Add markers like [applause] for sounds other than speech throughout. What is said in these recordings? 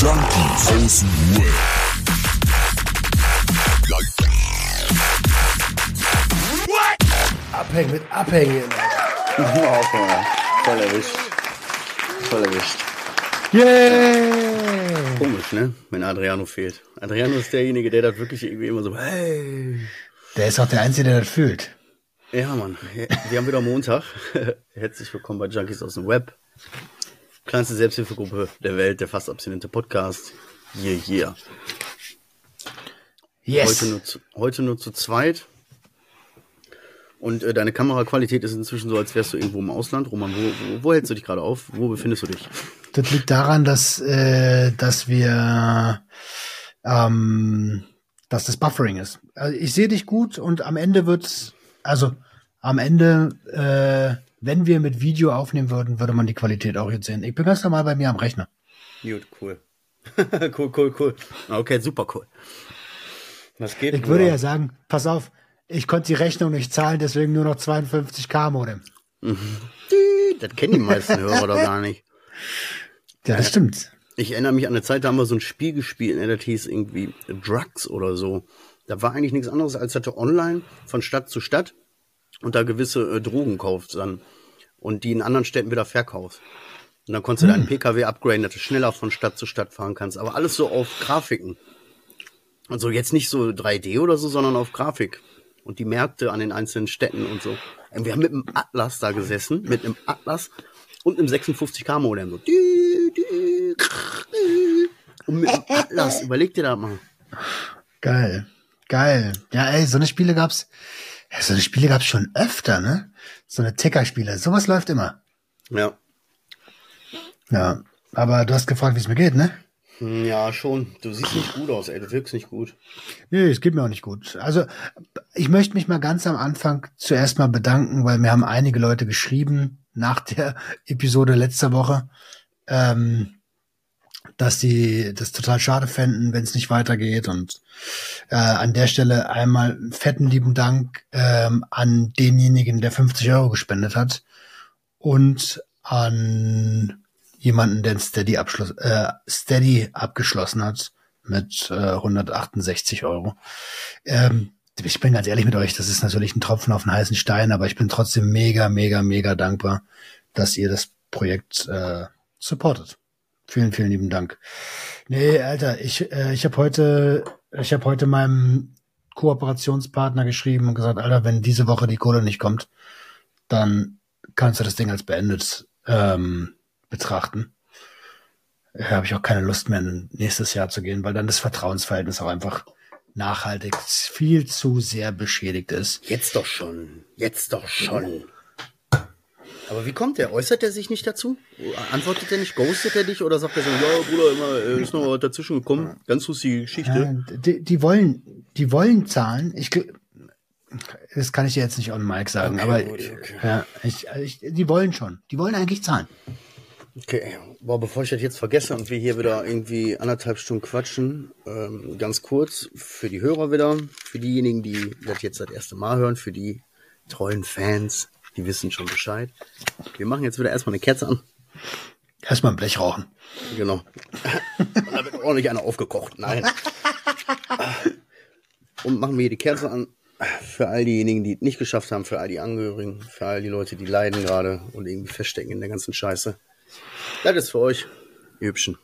Junkies aus dem Web. Abhängen mit Abhängen. Wow, voll erwischt. Voll erwischt. Yeah! Komisch, ne? Wenn Adriano fehlt. Adriano ist derjenige, der das wirklich irgendwie immer so, hey. Der ist auch der Einzige, der das fühlt. Ja, Mann. Wir haben wieder Montag. [laughs] Herzlich willkommen bei Junkies aus dem Web. Kleinste Selbsthilfegruppe der Welt, der fast abstinente Podcast. Yeah, yeah. Yes! Heute nur zu, heute nur zu zweit. Und äh, deine Kameraqualität ist inzwischen so, als wärst du irgendwo im Ausland. Roman, wo, wo, wo hältst du dich gerade auf? Wo befindest du dich? Das liegt daran, dass, äh, dass wir, ähm, dass das Buffering ist. Also ich sehe dich gut und am Ende wird's, also am Ende, äh, wenn wir mit Video aufnehmen würden, würde man die Qualität auch jetzt sehen. Ich bin ganz normal bei mir am Rechner. Gut, cool. [laughs] cool, cool, cool. Okay, super cool. Was geht? Ich würde ja sagen, pass auf, ich konnte die Rechnung nicht zahlen, deswegen nur noch 52k Modem. Das kennen die meisten Hörer doch gar nicht. Ja, das stimmt. Ich erinnere mich an eine Zeit, da haben wir so ein Spiel gespielt, ne, das hieß irgendwie Drugs oder so. Da war eigentlich nichts anderes, als dass du online von Stadt zu Stadt und da gewisse äh, Drogen kaufst dann und die in anderen Städten wieder verkaufst. Und dann konntest du deinen PKW upgraden, dass du schneller von Stadt zu Stadt fahren kannst. Aber alles so auf Grafiken. Also jetzt nicht so 3D oder so, sondern auf Grafik. Und die Märkte an den einzelnen Städten und so. Und wir haben mit einem Atlas da gesessen, mit einem Atlas und einem 56K Modem. So. Und mit einem Atlas, überleg dir das mal. Geil. Geil. Ja, ey, so eine Spiele gab's, ja, so eine Spiele gab's schon öfter, ne? So eine Ticker-Spiele. Sowas läuft immer. Ja. Ja. Aber du hast gefragt, wie es mir geht, ne? Hm, Ja, schon. Du siehst nicht gut aus, ey. Du wirkst nicht gut. Nee, es geht mir auch nicht gut. Also, ich möchte mich mal ganz am Anfang zuerst mal bedanken, weil mir haben einige Leute geschrieben nach der Episode letzter Woche, ähm, dass sie das total schade fänden, wenn es nicht weitergeht. Und äh, an der Stelle einmal fetten lieben Dank ähm, an denjenigen, der 50 Euro gespendet hat und an jemanden, der Steady, Abschluss, äh, Steady abgeschlossen hat mit äh, 168 Euro. Ähm, ich bin ganz ehrlich mit euch, das ist natürlich ein Tropfen auf den heißen Stein, aber ich bin trotzdem mega, mega, mega dankbar, dass ihr das Projekt äh, supportet. Vielen, vielen lieben Dank. Nee, Alter, ich, äh, ich habe heute, ich habe heute meinem Kooperationspartner geschrieben und gesagt, Alter, wenn diese Woche die Kohle nicht kommt, dann kannst du das Ding als beendet ähm, betrachten. Da habe ich auch keine Lust mehr, nächstes Jahr zu gehen, weil dann das Vertrauensverhältnis auch einfach nachhaltig viel zu sehr beschädigt ist. Jetzt doch schon. Jetzt doch schon. Aber wie kommt der? Äußert er sich nicht dazu? Antwortet er nicht? Ghostet er dich? Oder sagt er so, ja, Bruder, immer, äh, ist noch dazwischen gekommen? Ganz lustige Geschichte. Ja, die, die wollen, die wollen zahlen. Ich, das kann ich dir jetzt nicht on Mic sagen, Okay, aber gut, okay. ja, ich, ich, die wollen schon. Die wollen eigentlich zahlen. Okay, boah, bevor ich das jetzt vergesse und wir hier wieder irgendwie anderthalb Stunden quatschen, ähm, ganz kurz für die Hörer wieder, für diejenigen, die das jetzt das erste Mal hören, für die treuen Fans, die wissen schon Bescheid. Wir machen jetzt wieder erstmal eine Kerze an. Erstmal ein Blech rauchen. Genau. Und [laughs] da wird ordentlich einer aufgekocht. Nein. Und machen wir hier die Kerze an. Für all diejenigen, die es nicht geschafft haben, für all die Angehörigen, für all die Leute, die leiden gerade und irgendwie feststecken in der ganzen Scheiße. Das ist für euch, ihr Hübschen.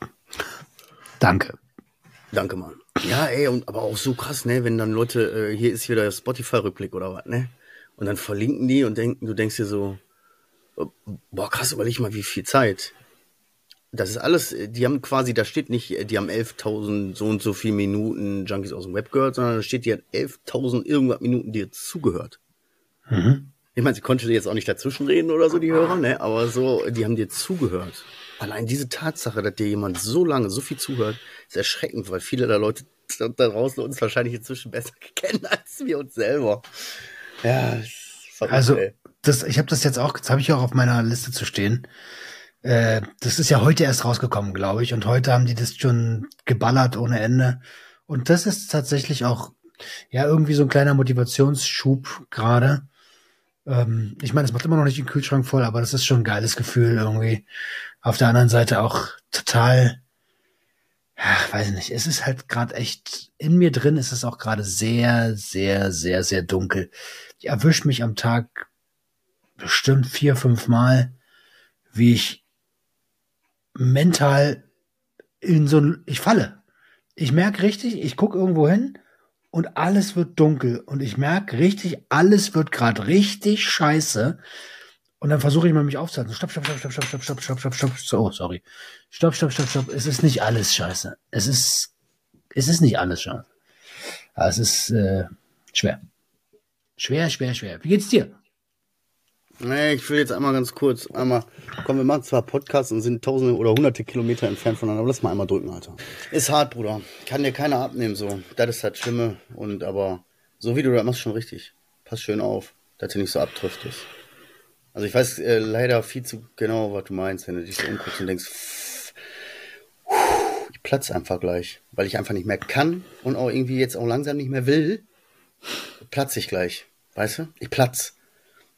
Danke. Danke, Mann. Ja, ey, und aber auch so krass, ne, wenn dann Leute, äh, hier ist wieder der Spotify-Rückblick oder was, ne? Und dann verlinken die und denken, du denkst dir so, boah, krass, überleg mal, wie viel Zeit. Das ist alles, die haben quasi, da steht nicht, die haben 11.000 so und so viel Minuten Junkies aus dem Web gehört, sondern da steht, die hat 11.000 irgendwas Minuten dir zugehört. Ich meine, sie konnte jetzt auch nicht dazwischenreden oder so, die Hörer, ne? Aber so, die haben dir zugehört. Allein diese Tatsache, dass dir jemand so lange, so viel zuhört, ist erschreckend, weil viele der Leute da draußen uns wahrscheinlich inzwischen besser [laughs] kennen als wir uns selber. Ja, verrückt, Also, ey. das, ich habe das jetzt auch, das habe ich auch auf meiner Liste zu stehen. Äh, das ist ja heute erst rausgekommen, glaube ich. Und heute haben die das schon geballert ohne Ende. Und das ist tatsächlich auch, ja, irgendwie so ein kleiner Motivationsschub gerade. Ähm, ich meine, es macht immer noch nicht den Kühlschrank voll, aber das ist schon ein geiles Gefühl irgendwie. Auf der anderen Seite auch total, ach, weiß nicht, es ist halt gerade echt, in mir drin ist es auch gerade sehr, sehr, sehr, sehr dunkel. Ich erwische mich am Tag bestimmt vier, fünf Mal, wie ich mental in so ein, ich falle. Ich merke richtig, ich gucke irgendwo hin und alles wird dunkel und ich merke richtig, alles wird gerade richtig scheiße. Und dann versuche ich mal mich aufzuhalten. Stopp, stopp, stopp, stopp, stopp, stopp, stopp, stopp, stopp, stopp. So, oh, sorry. Stopp, stopp, stopp, stopp. Es ist nicht alles scheiße. Es ist, es ist nicht alles scheiße. Aber es ist äh, schwer. Schwer, schwer, schwer. Wie geht's dir? Nee, ich will jetzt einmal ganz kurz, einmal, komm, wir machen zwar Podcasts und sind tausende oder hunderte Kilometer entfernt voneinander, aber lass mal einmal drücken, Alter. Ist hart, Bruder. Kann dir keiner abnehmen, so. Das ist das Schlimme. Und aber, so wie du das machst, schon richtig. Pass schön auf, dass du nicht so abdriftest. Also ich weiß äh, leider viel zu genau, was du meinst, wenn du dich so umguckst und denkst, pff, ich platz einfach gleich, weil ich einfach nicht mehr kann und auch irgendwie jetzt auch langsam nicht mehr will, platz ich gleich. Weißt du? Ich platz.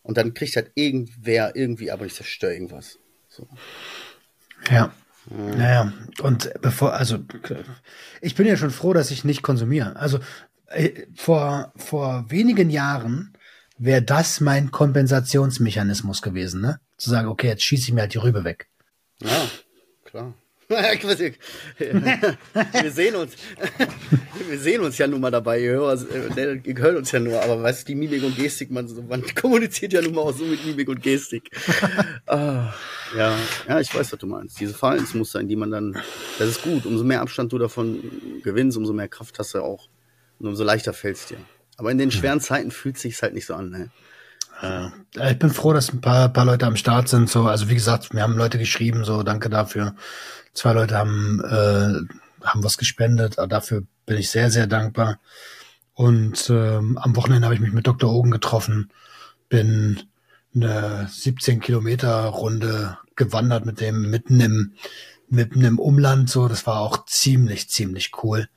Und dann kriegt halt irgendwer irgendwie, aber ich zerstöre irgendwas. So. Ja. Naja, und bevor, also ich bin ja schon froh, dass ich nicht konsumiere. Also äh, vor, vor wenigen Jahren wäre das mein Kompensationsmechanismus gewesen, ne? Zu sagen, okay, jetzt schieße ich mir halt die Rübe weg. Ja, klar. Wir sehen uns. Wir sehen uns ja nun mal dabei. Ihr hört, ihr hört uns ja nur. Aber weißt du, die Mimik und Gestik, man, man kommuniziert ja nun mal auch so mit Mimik und Gestik. Ah, ja, ja, ich weiß, was du meinst. Diese Verhaltensmuster, in die man dann, das ist gut. Umso mehr Abstand du davon gewinnst, umso mehr Kraft hast du auch. Und umso leichter fällt es dir. Aber in den schweren Zeiten fühlt es sich halt nicht so an. Ne? Ja, ich bin froh, dass ein paar, paar Leute am Start sind. So, also wie gesagt, wir haben Leute geschrieben, so danke dafür. Zwei Leute haben, äh, haben was gespendet. Dafür bin ich sehr, sehr dankbar. Und ähm, am Wochenende habe ich mich mit Dr. Ogen getroffen, bin eine 17 Kilometer Runde gewandert mit dem mitten im mitten im Umland. So, das war auch ziemlich, ziemlich cool.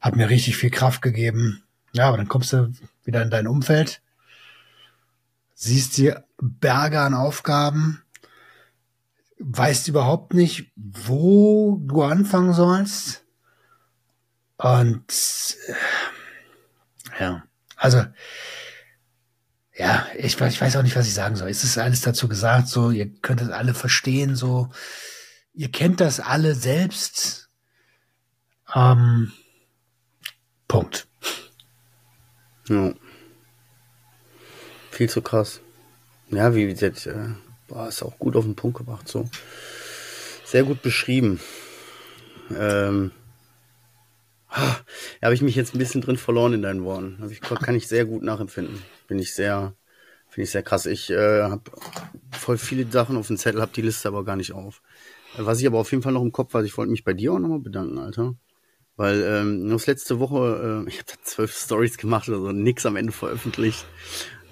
Hat mir richtig viel Kraft gegeben. Ja, aber dann kommst du wieder in dein Umfeld, siehst die Berge an Aufgaben, weißt überhaupt nicht, wo du anfangen sollst. Und ja, also ja, ich, ich weiß auch nicht, was ich sagen soll. Es ist alles dazu gesagt, so, ihr könnt das alle verstehen, so, ihr kennt das alle selbst. Ähm, Punkt. Ja. Viel zu krass. Ja, wie jetzt, boah, ist auch gut auf den Punkt gebracht, so. Sehr gut beschrieben. Ähm, ah, da habe ich mich jetzt ein bisschen drin verloren in deinen Worten. Also ich, kann ich sehr gut nachempfinden. Bin ich sehr, finde ich sehr krass. Ich äh, habe voll viele Sachen auf dem Zettel, habe die Liste aber gar nicht auf. Was ich aber auf jeden Fall noch im Kopf hatte, ich wollte mich bei dir auch nochmal bedanken, Alter. Weil ähm, nur letzte Woche, äh, ich habe zwölf Stories gemacht oder so, nix am Ende veröffentlicht.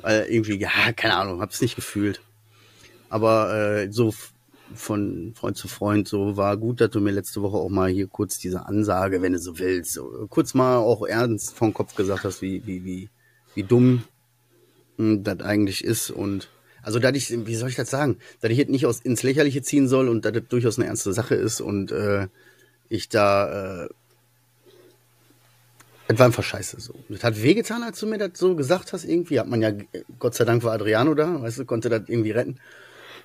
Weil irgendwie, ja, keine Ahnung, hab's nicht gefühlt. Aber äh, so von Freund zu Freund, so war gut, dass du mir letzte Woche auch mal hier kurz diese Ansage, wenn du so willst, so, kurz mal auch ernst vom Kopf gesagt hast, wie, wie, wie, wie dumm hm, das eigentlich ist. Und also da ich, wie soll ich das sagen, dass ich jetzt nicht aus, ins Lächerliche ziehen soll und dass das durchaus eine ernste Sache ist und äh, ich da äh, es war einfach scheiße so. Das hat wehgetan, als du mir das so gesagt hast, irgendwie. Hat man ja, Gott sei Dank war Adriano da, weißt du, konnte das irgendwie retten.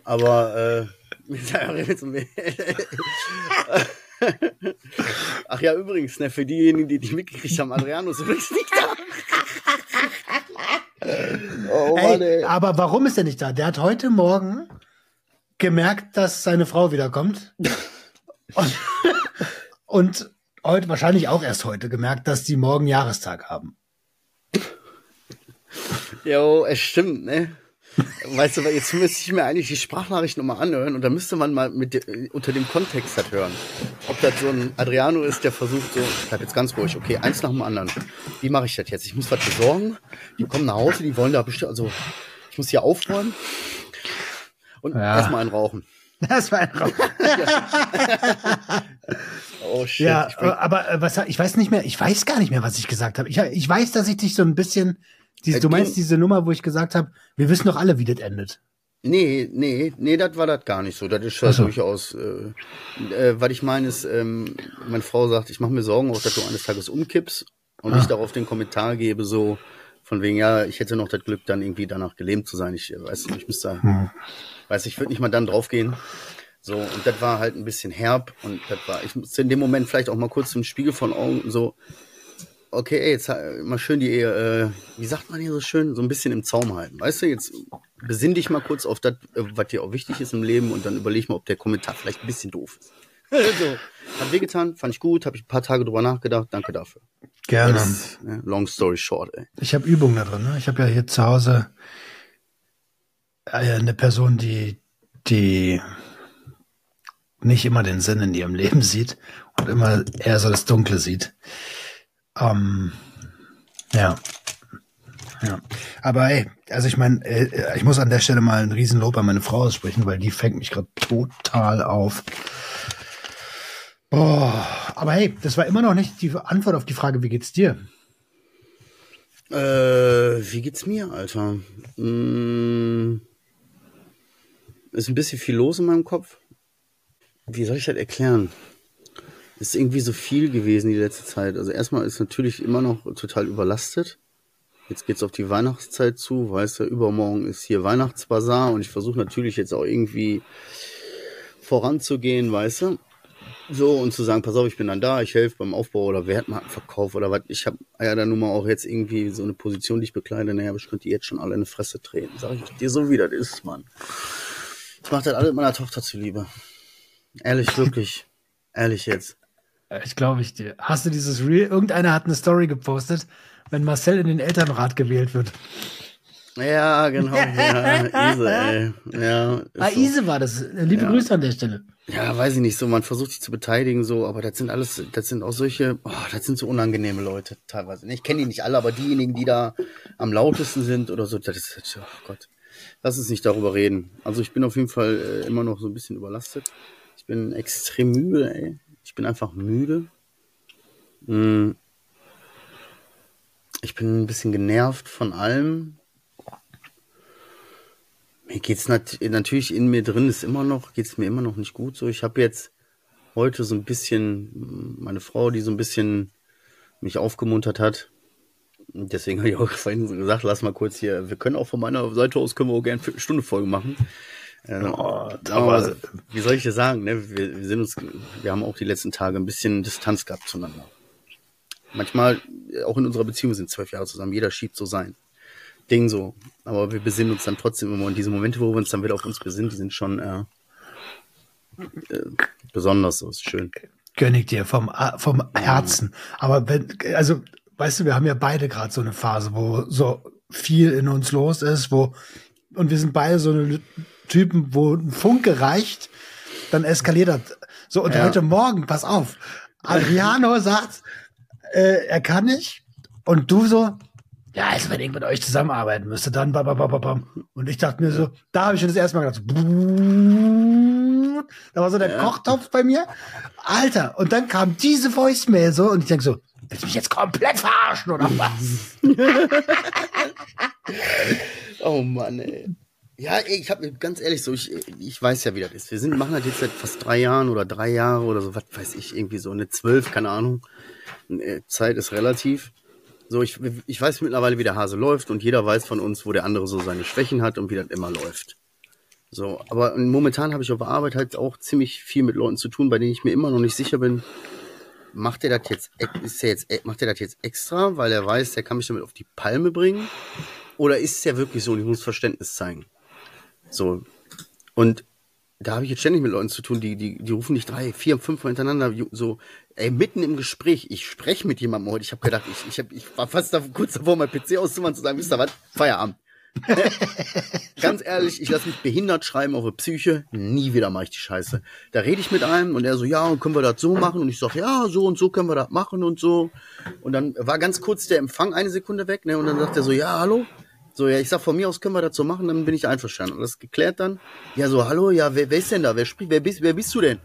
Aber, äh, [laughs] [laughs] Ach ja, übrigens, ne, für diejenigen, die dich mitgekriegt haben, Adriano ist übrigens nicht da. [laughs] oh, Mann, ey, ey. Aber warum ist er nicht da? Der hat heute Morgen gemerkt, dass seine Frau wiederkommt. und, und heute, wahrscheinlich auch erst heute gemerkt, dass die morgen Jahrestag haben. Jo, es stimmt, ne? Weißt du, jetzt müsste ich mir eigentlich die Sprachnachricht nochmal anhören und da müsste man mal mit unter dem Kontext das hören. Ob das so ein Adriano ist, der versucht so, ich bleib jetzt ganz ruhig, okay, eins nach dem anderen. Wie mache ich das jetzt? Ich muss was besorgen, die kommen nach Hause, die wollen da bestimmt, also ich muss hier aufräumen und ja. erstmal einen rauchen. Das war ein Rauch. Oh shit. Ja, aber äh, was ich weiß nicht mehr, ich weiß gar nicht mehr, was ich gesagt habe. Ich, ich weiß, dass ich dich so ein bisschen, diese, du meinst diese Nummer, wo ich gesagt habe, wir wissen doch alle, wie das endet. Nee, nee, nee, das war das gar nicht so. Das ist ja so. durchaus, äh, äh, was ich meine ist, ähm, meine Frau sagt, ich mache mir Sorgen, auch dass du eines Tages umkippst und Ah. ich darauf den Kommentar gebe, so von wegen, ja, ich hätte noch das Glück, dann irgendwie danach gelähmt zu sein. Ich äh, weiß nicht, ich müsste, Hm. weiß ich, würde nicht mal dann draufgehen. So, und das war halt ein bisschen herb und das war, ich musste in dem Moment vielleicht auch mal kurz im Spiegel von Augen so, okay, ey, jetzt mal schön die, äh, wie sagt man hier so schön, so ein bisschen im Zaum halten. Weißt du, jetzt besinn dich mal kurz auf das, äh, was dir auch wichtig ist im Leben und dann überleg mal, ob der Kommentar vielleicht ein bisschen doof ist. [laughs] so, hat wehgetan, fand ich gut, habe ich ein paar Tage drüber nachgedacht, danke dafür. Gerne. Das, ne, long story short, ey. Ich habe Übungen da drin. Ne? Ich habe ja hier zu Hause äh, eine Person, die, die nicht immer den Sinn in ihrem [laughs] Leben sieht und immer eher so das Dunkle sieht. Ähm, ja. Ja. Aber ey, also ich meine, äh, ich muss an der Stelle mal ein Riesenlob an meine Frau aussprechen, weil die fängt mich gerade total auf. Boah, aber hey, das war immer noch nicht die Antwort auf die Frage, wie geht's dir? Äh, wie geht's mir, Alter? Mm, ist ein bisschen viel los in meinem Kopf. Wie soll ich das erklären? Ist irgendwie so viel gewesen die letzte Zeit. Also erstmal ist natürlich immer noch total überlastet. Jetzt geht's auf die Weihnachtszeit zu, weißt du, übermorgen ist hier Weihnachtsbazar und ich versuche natürlich jetzt auch irgendwie voranzugehen, weißt du? So, und zu sagen, pass auf, ich bin dann da, ich helfe beim Aufbau oder Wertmarkenverkauf oder was. Ich habe ja dann nun mal auch jetzt irgendwie so eine Position, die ich bekleide. Naja, ich könnte die jetzt schon alle in die Fresse treten. Sag ich dir so, wie das ist, Mann. Ich mache das alles meiner Tochter zuliebe. Ehrlich, wirklich. Ehrlich jetzt. Ich glaube ich dir. Hast du dieses Real? Irgendeiner hat eine Story gepostet, wenn Marcel in den Elternrat gewählt wird. Ja, genau. [laughs] Ja, Ise, ey. Ja, Ah, so. Ise war das. Liebe Ja. Grüße an der Stelle. Ja, weiß ich nicht so. Man versucht sich zu beteiligen, so, aber das sind alles, das sind auch solche, oh, das sind so unangenehme Leute teilweise. Ich kenne die nicht alle, aber diejenigen, die da am lautesten sind oder so, das ist, oh Gott. Lass uns nicht darüber reden. Also ich bin auf jeden Fall äh, immer noch so ein bisschen überlastet. Ich bin extrem müde, ey. Ich bin einfach müde. Mm. Ich bin ein bisschen genervt von allem. Mir geht's nat natürlich in mir drin ist immer noch, geht's mir immer noch nicht gut so. Ich habe jetzt heute so ein bisschen meine Frau, die so ein bisschen mich aufgemuntert hat. Deswegen habe ich auch vorhin gesagt, lass mal kurz hier, wir können auch von meiner Seite aus, können wir auch gerne eine Stunde Folge machen. Äh, Oh, aber wie soll ich dir sagen, ne? wir, wir sind uns, wir haben auch die letzten Tage ein bisschen Distanz gehabt zueinander. Manchmal, äh, auch in unserer Beziehung, sind zwölf Jahre zusammen, jeder schiebt so sein Ding so. Aber wir besinnen uns dann trotzdem immer. Und diese Momente, wo wir uns dann wieder auf uns besinnen, die sind schon äh, äh, besonders so, ist schön. Gönn ich dir vom, A- vom Herzen. Aber wenn, also, weißt du, wir haben ja beide gerade so eine Phase, wo so viel in uns los ist, wo, und wir sind beide so eine Typen, wo ein Funke reicht, dann eskaliert das. So, und Ja. heute Morgen, pass auf, Adriano sagt, äh, er kann nicht, und du so, ja, also wenn ich mit euch zusammenarbeiten müsste, dann bam, bam, bam, bam. Und ich dachte mir so, da habe ich schon das erste Mal gedacht, so, da war so der Ja. Kochtopf bei mir. Alter, und dann kam diese Voicemail so und ich denke so, willst du mich jetzt komplett verarschen oder was? [laughs] Oh Mann, ey. Ja, ich habe ganz ehrlich so, ich, ich weiß ja, wie das ist. Wir sind, machen das jetzt seit fast drei Jahren oder drei Jahre oder so, was weiß ich, irgendwie so eine zwölf, keine Ahnung. Äh, Zeit ist relativ. So, ich, ich weiß mittlerweile, wie der Hase läuft und jeder weiß von uns, wo der andere so seine Schwächen hat und wie das immer läuft. So, aber momentan habe ich auf der Arbeit halt auch ziemlich viel mit Leuten zu tun, bei denen ich mir immer noch nicht sicher bin, macht er das jetzt, ist er jetzt, macht er das jetzt extra, weil er weiß, der kann mich damit auf die Palme bringen? Oder ist es ja wirklich so und ich muss Verständnis zeigen? So. Und da habe ich jetzt ständig mit Leuten zu tun, die, die, die rufen nicht drei, vier, fünf Mal hintereinander, so, ey, mitten im Gespräch, ich spreche mit jemandem heute, ich habe gedacht, ich, ich, hab, ich war fast da, kurz davor, mein PC auszumachen, zu sagen, wisst ihr was, Feierabend. [laughs] Ganz ehrlich, ich lasse mich behindert schreiben auf der Psyche, nie wieder mache ich die Scheiße. Da rede ich mit einem und er so, ja, und können wir das so machen? Und ich sage, ja, so und so können wir das machen und so. Und dann war ganz kurz der Empfang eine Sekunde weg, ne? Und dann sagt er so, ja, hallo? So, ja, ich sag, von mir aus können wir das so machen, dann bin ich einverstanden. Und das geklärt dann. Ja, so, hallo, ja, wer, wer ist denn da? Wer spricht? Wer bist, wer bist du denn?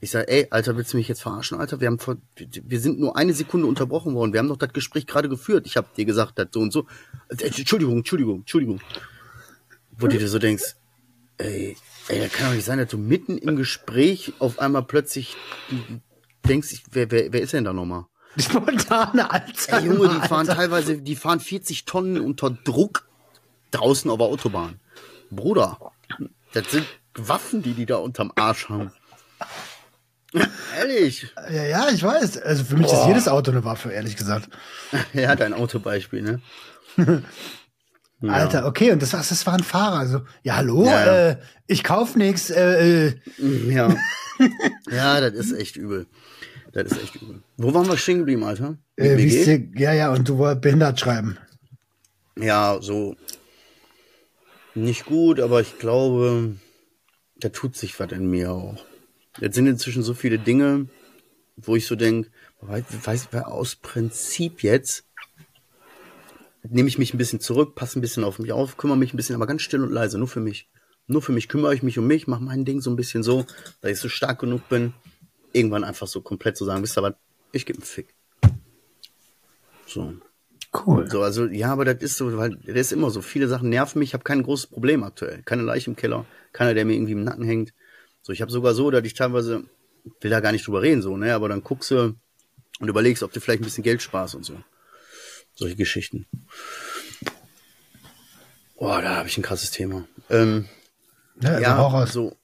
Ich sag, ey, Alter, willst du mich jetzt verarschen, Alter? Wir haben vor, wir sind nur eine Sekunde unterbrochen worden. Wir haben doch das Gespräch gerade geführt. Ich habe dir gesagt, das so und so. Äh, Entschuldigung, Entschuldigung, Entschuldigung. wo du dir so denkst, ey, ey, das kann doch nicht sein, dass du mitten im Gespräch auf einmal plötzlich denkst, ich, wer, wer, wer ist denn da nochmal? Spontane Alter. Ey, Junge, die fahren teilweise, die fahren 40 Tonnen unter Druck draußen auf der Autobahn. Bruder, das sind Waffen, die die da unterm Arsch haben. Ehrlich. Ja, ja, ich weiß. Also für mich ist jedes Auto eine Waffe, ehrlich gesagt. Er hat ein Autobeispiel, ne? [laughs] Ja. Alter, okay, und das, war- das war ein Fahrer. Also, ja, hallo, Ja, ja. Äh, ich kauf nix. Äh, äh, Ja. [laughs] ja, das ist echt übel. Das ist echt übel. Wo waren wir stehen geblieben, Alter? Äh, dir, ja, ja, und du wolltest behindert schreiben. Ja, so nicht gut, aber ich glaube, da tut sich was in mir auch. Jetzt sind inzwischen so viele Dinge, wo ich so denke, weiß, aus Prinzip jetzt nehme ich mich ein bisschen zurück, passe ein bisschen auf mich auf, kümmere mich ein bisschen, aber ganz still und leise, nur für mich. Nur für mich kümmere ich mich um mich, mache mein Ding so ein bisschen so, dass ich so stark genug bin, irgendwann einfach so komplett zu sagen, wisst ihr was, ich gebe einen Fick. So. Cool. So, also ja, aber das ist so, weil das ist immer so. Viele Sachen nerven mich. Ich habe kein großes Problem aktuell. Keine Leiche im Keller, keiner, der mir irgendwie im Nacken hängt. So, ich habe sogar so, dass ich teilweise will da gar nicht drüber reden, so, ne? Aber dann guckst du und überlegst, ob du vielleicht ein bisschen Geld sparst und so. Solche Geschichten. Boah, da habe ich ein krasses Thema. Ähm, Ja, also ja, raus. so,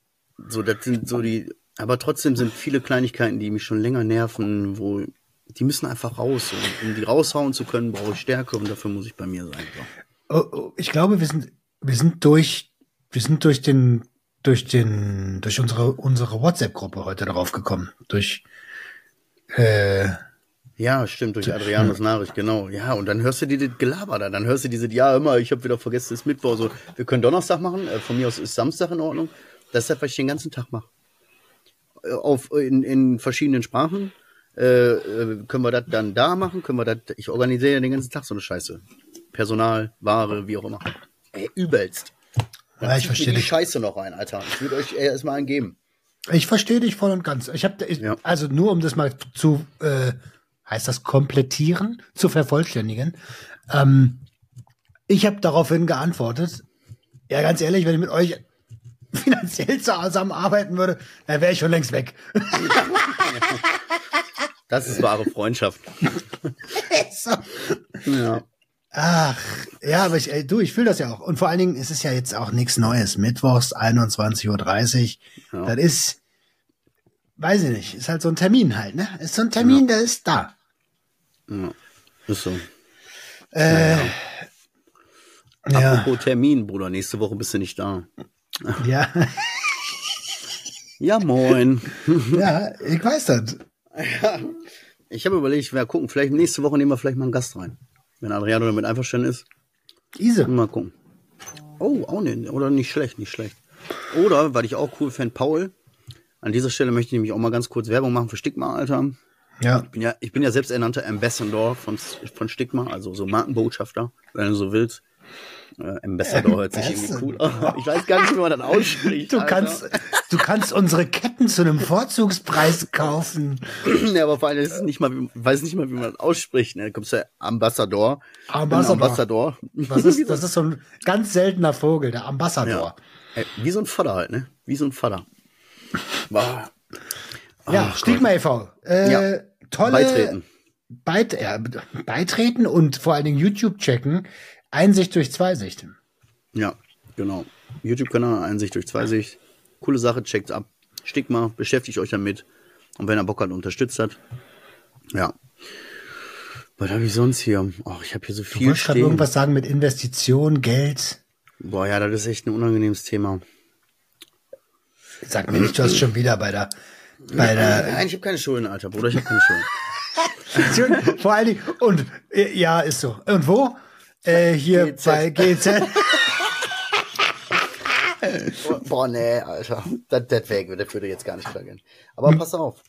so, das sind so die, aber trotzdem sind viele Kleinigkeiten, die mich schon länger nerven, wo, die müssen einfach raus. Und um die raushauen zu können, brauche ich Stärke und dafür muss ich bei mir sein. So. Oh, oh, ich glaube, wir sind, wir sind durch, wir sind durch den, durch den, durch unsere, unsere WhatsApp-Gruppe heute darauf gekommen. Durch, äh, Ja, stimmt, durch Adrianos Nachricht, genau. Ja, und dann hörst du die das Gelaber da. Dann hörst du diese, ja, immer, ich habe wieder vergessen, es ist Mittwoch. So, wir können Donnerstag machen, äh, von mir aus ist Samstag in Ordnung. Das ist das, was ich den ganzen Tag mache. Auf, in, in verschiedenen Sprachen. Äh, äh, können wir das dann da machen? Können wir das, ich organisiere ja den ganzen Tag so eine Scheiße. Personal, Ware, wie auch immer. Ey, übelst. Dann Ja, ich verstehe die dich. Scheiße noch rein, Alter. Ich würde euch erstmal einen geben. Ich verstehe dich voll und ganz. Ich habe, Ja. also nur um das mal zu, äh, heißt das komplettieren, zu vervollständigen. Ähm, ich habe daraufhin geantwortet. Ja, ganz ehrlich, wenn ich mit euch [laughs] finanziell zusammenarbeiten würde, dann wäre ich schon längst weg. [laughs] Das ist wahre Freundschaft. [laughs] so. Ja. Ach, ja, aber ich, ey, du, ich fühle das ja auch. Und vor allen Dingen ist es ja jetzt auch nichts Neues. Mittwochs, 21.30 Uhr. Ja. Das ist, weiß ich nicht, ist halt so ein Termin halt, ne? Ist so ein Termin, der ist da. ja. Ist so. Äh, ja, Apropos Termin, Bruder, nächste Woche bist du nicht da. Ja, Ja, moin. [laughs] ja, ich weiß das. Ich habe überlegt, werde gucken, vielleicht nächste Woche nehmen wir vielleicht mal einen Gast rein. Wenn Adriano damit einverstanden ist, Ise. mal gucken. Oh, auch nicht, oder nicht schlecht, nicht schlecht. Oder, weil ich auch cool fände, Paul. An dieser Stelle möchte ich nämlich auch mal ganz kurz Werbung machen für Stigma, Alter. Ja, Ich bin ja, ich bin ja selbsternannter Ambassador von, von Stigma, also so Markenbotschafter, wenn du so willst. Äh, Ambassador hört sich irgendwie cool an. Ich weiß gar nicht, wie man das ausspricht. du Alter. kannst, du kannst unsere Ketten zu einem Vorzugspreis kaufen. Ja, aber vor allem ist es nicht mal, wie- weiß nicht mal, wie man das ausspricht. Ne? Da kommst du ja Ambassador. Ambassador. Ambassador. Das ist, [laughs] das ist so ein ganz seltener Vogel, der Ambassador. Ey, Wie so ein Vater halt, ne? Wie so ein Vater. Boah. Ja, Ach Stigma e.V. Äh, Ja, tolle Beitreten. Beit ja, beitreten und vor allen Dingen YouTube checken. Einsicht durch Zweisicht. Ja, genau. YouTube-Kanal, Einsicht durch Zweisicht. Coole Sache, checkt's ab. Stigma, beschäftigt euch damit. Und wenn er Bock hat, unterstützt hat. Ja. Was habe ich sonst hier? Ach, ich habe hier so Du viel wolltest gerade irgendwas sagen mit Investition, Geld. Boah, ja, das ist echt ein unangenehmes Thema. Sag mir nicht, du hast schon wieder bei der, bei der, Nein, ich habe keine Schulden, Alter, Bruder, ich habe keine [laughs] [laughs] Schulden. vor allen Dingen, und, ja, ist so. Und wo? Äh, hier GZ. bei GZ. [laughs] Boah, nee, Alter. Das, das, wär, das würde jetzt gar nicht klar gehen. Aber pass auf.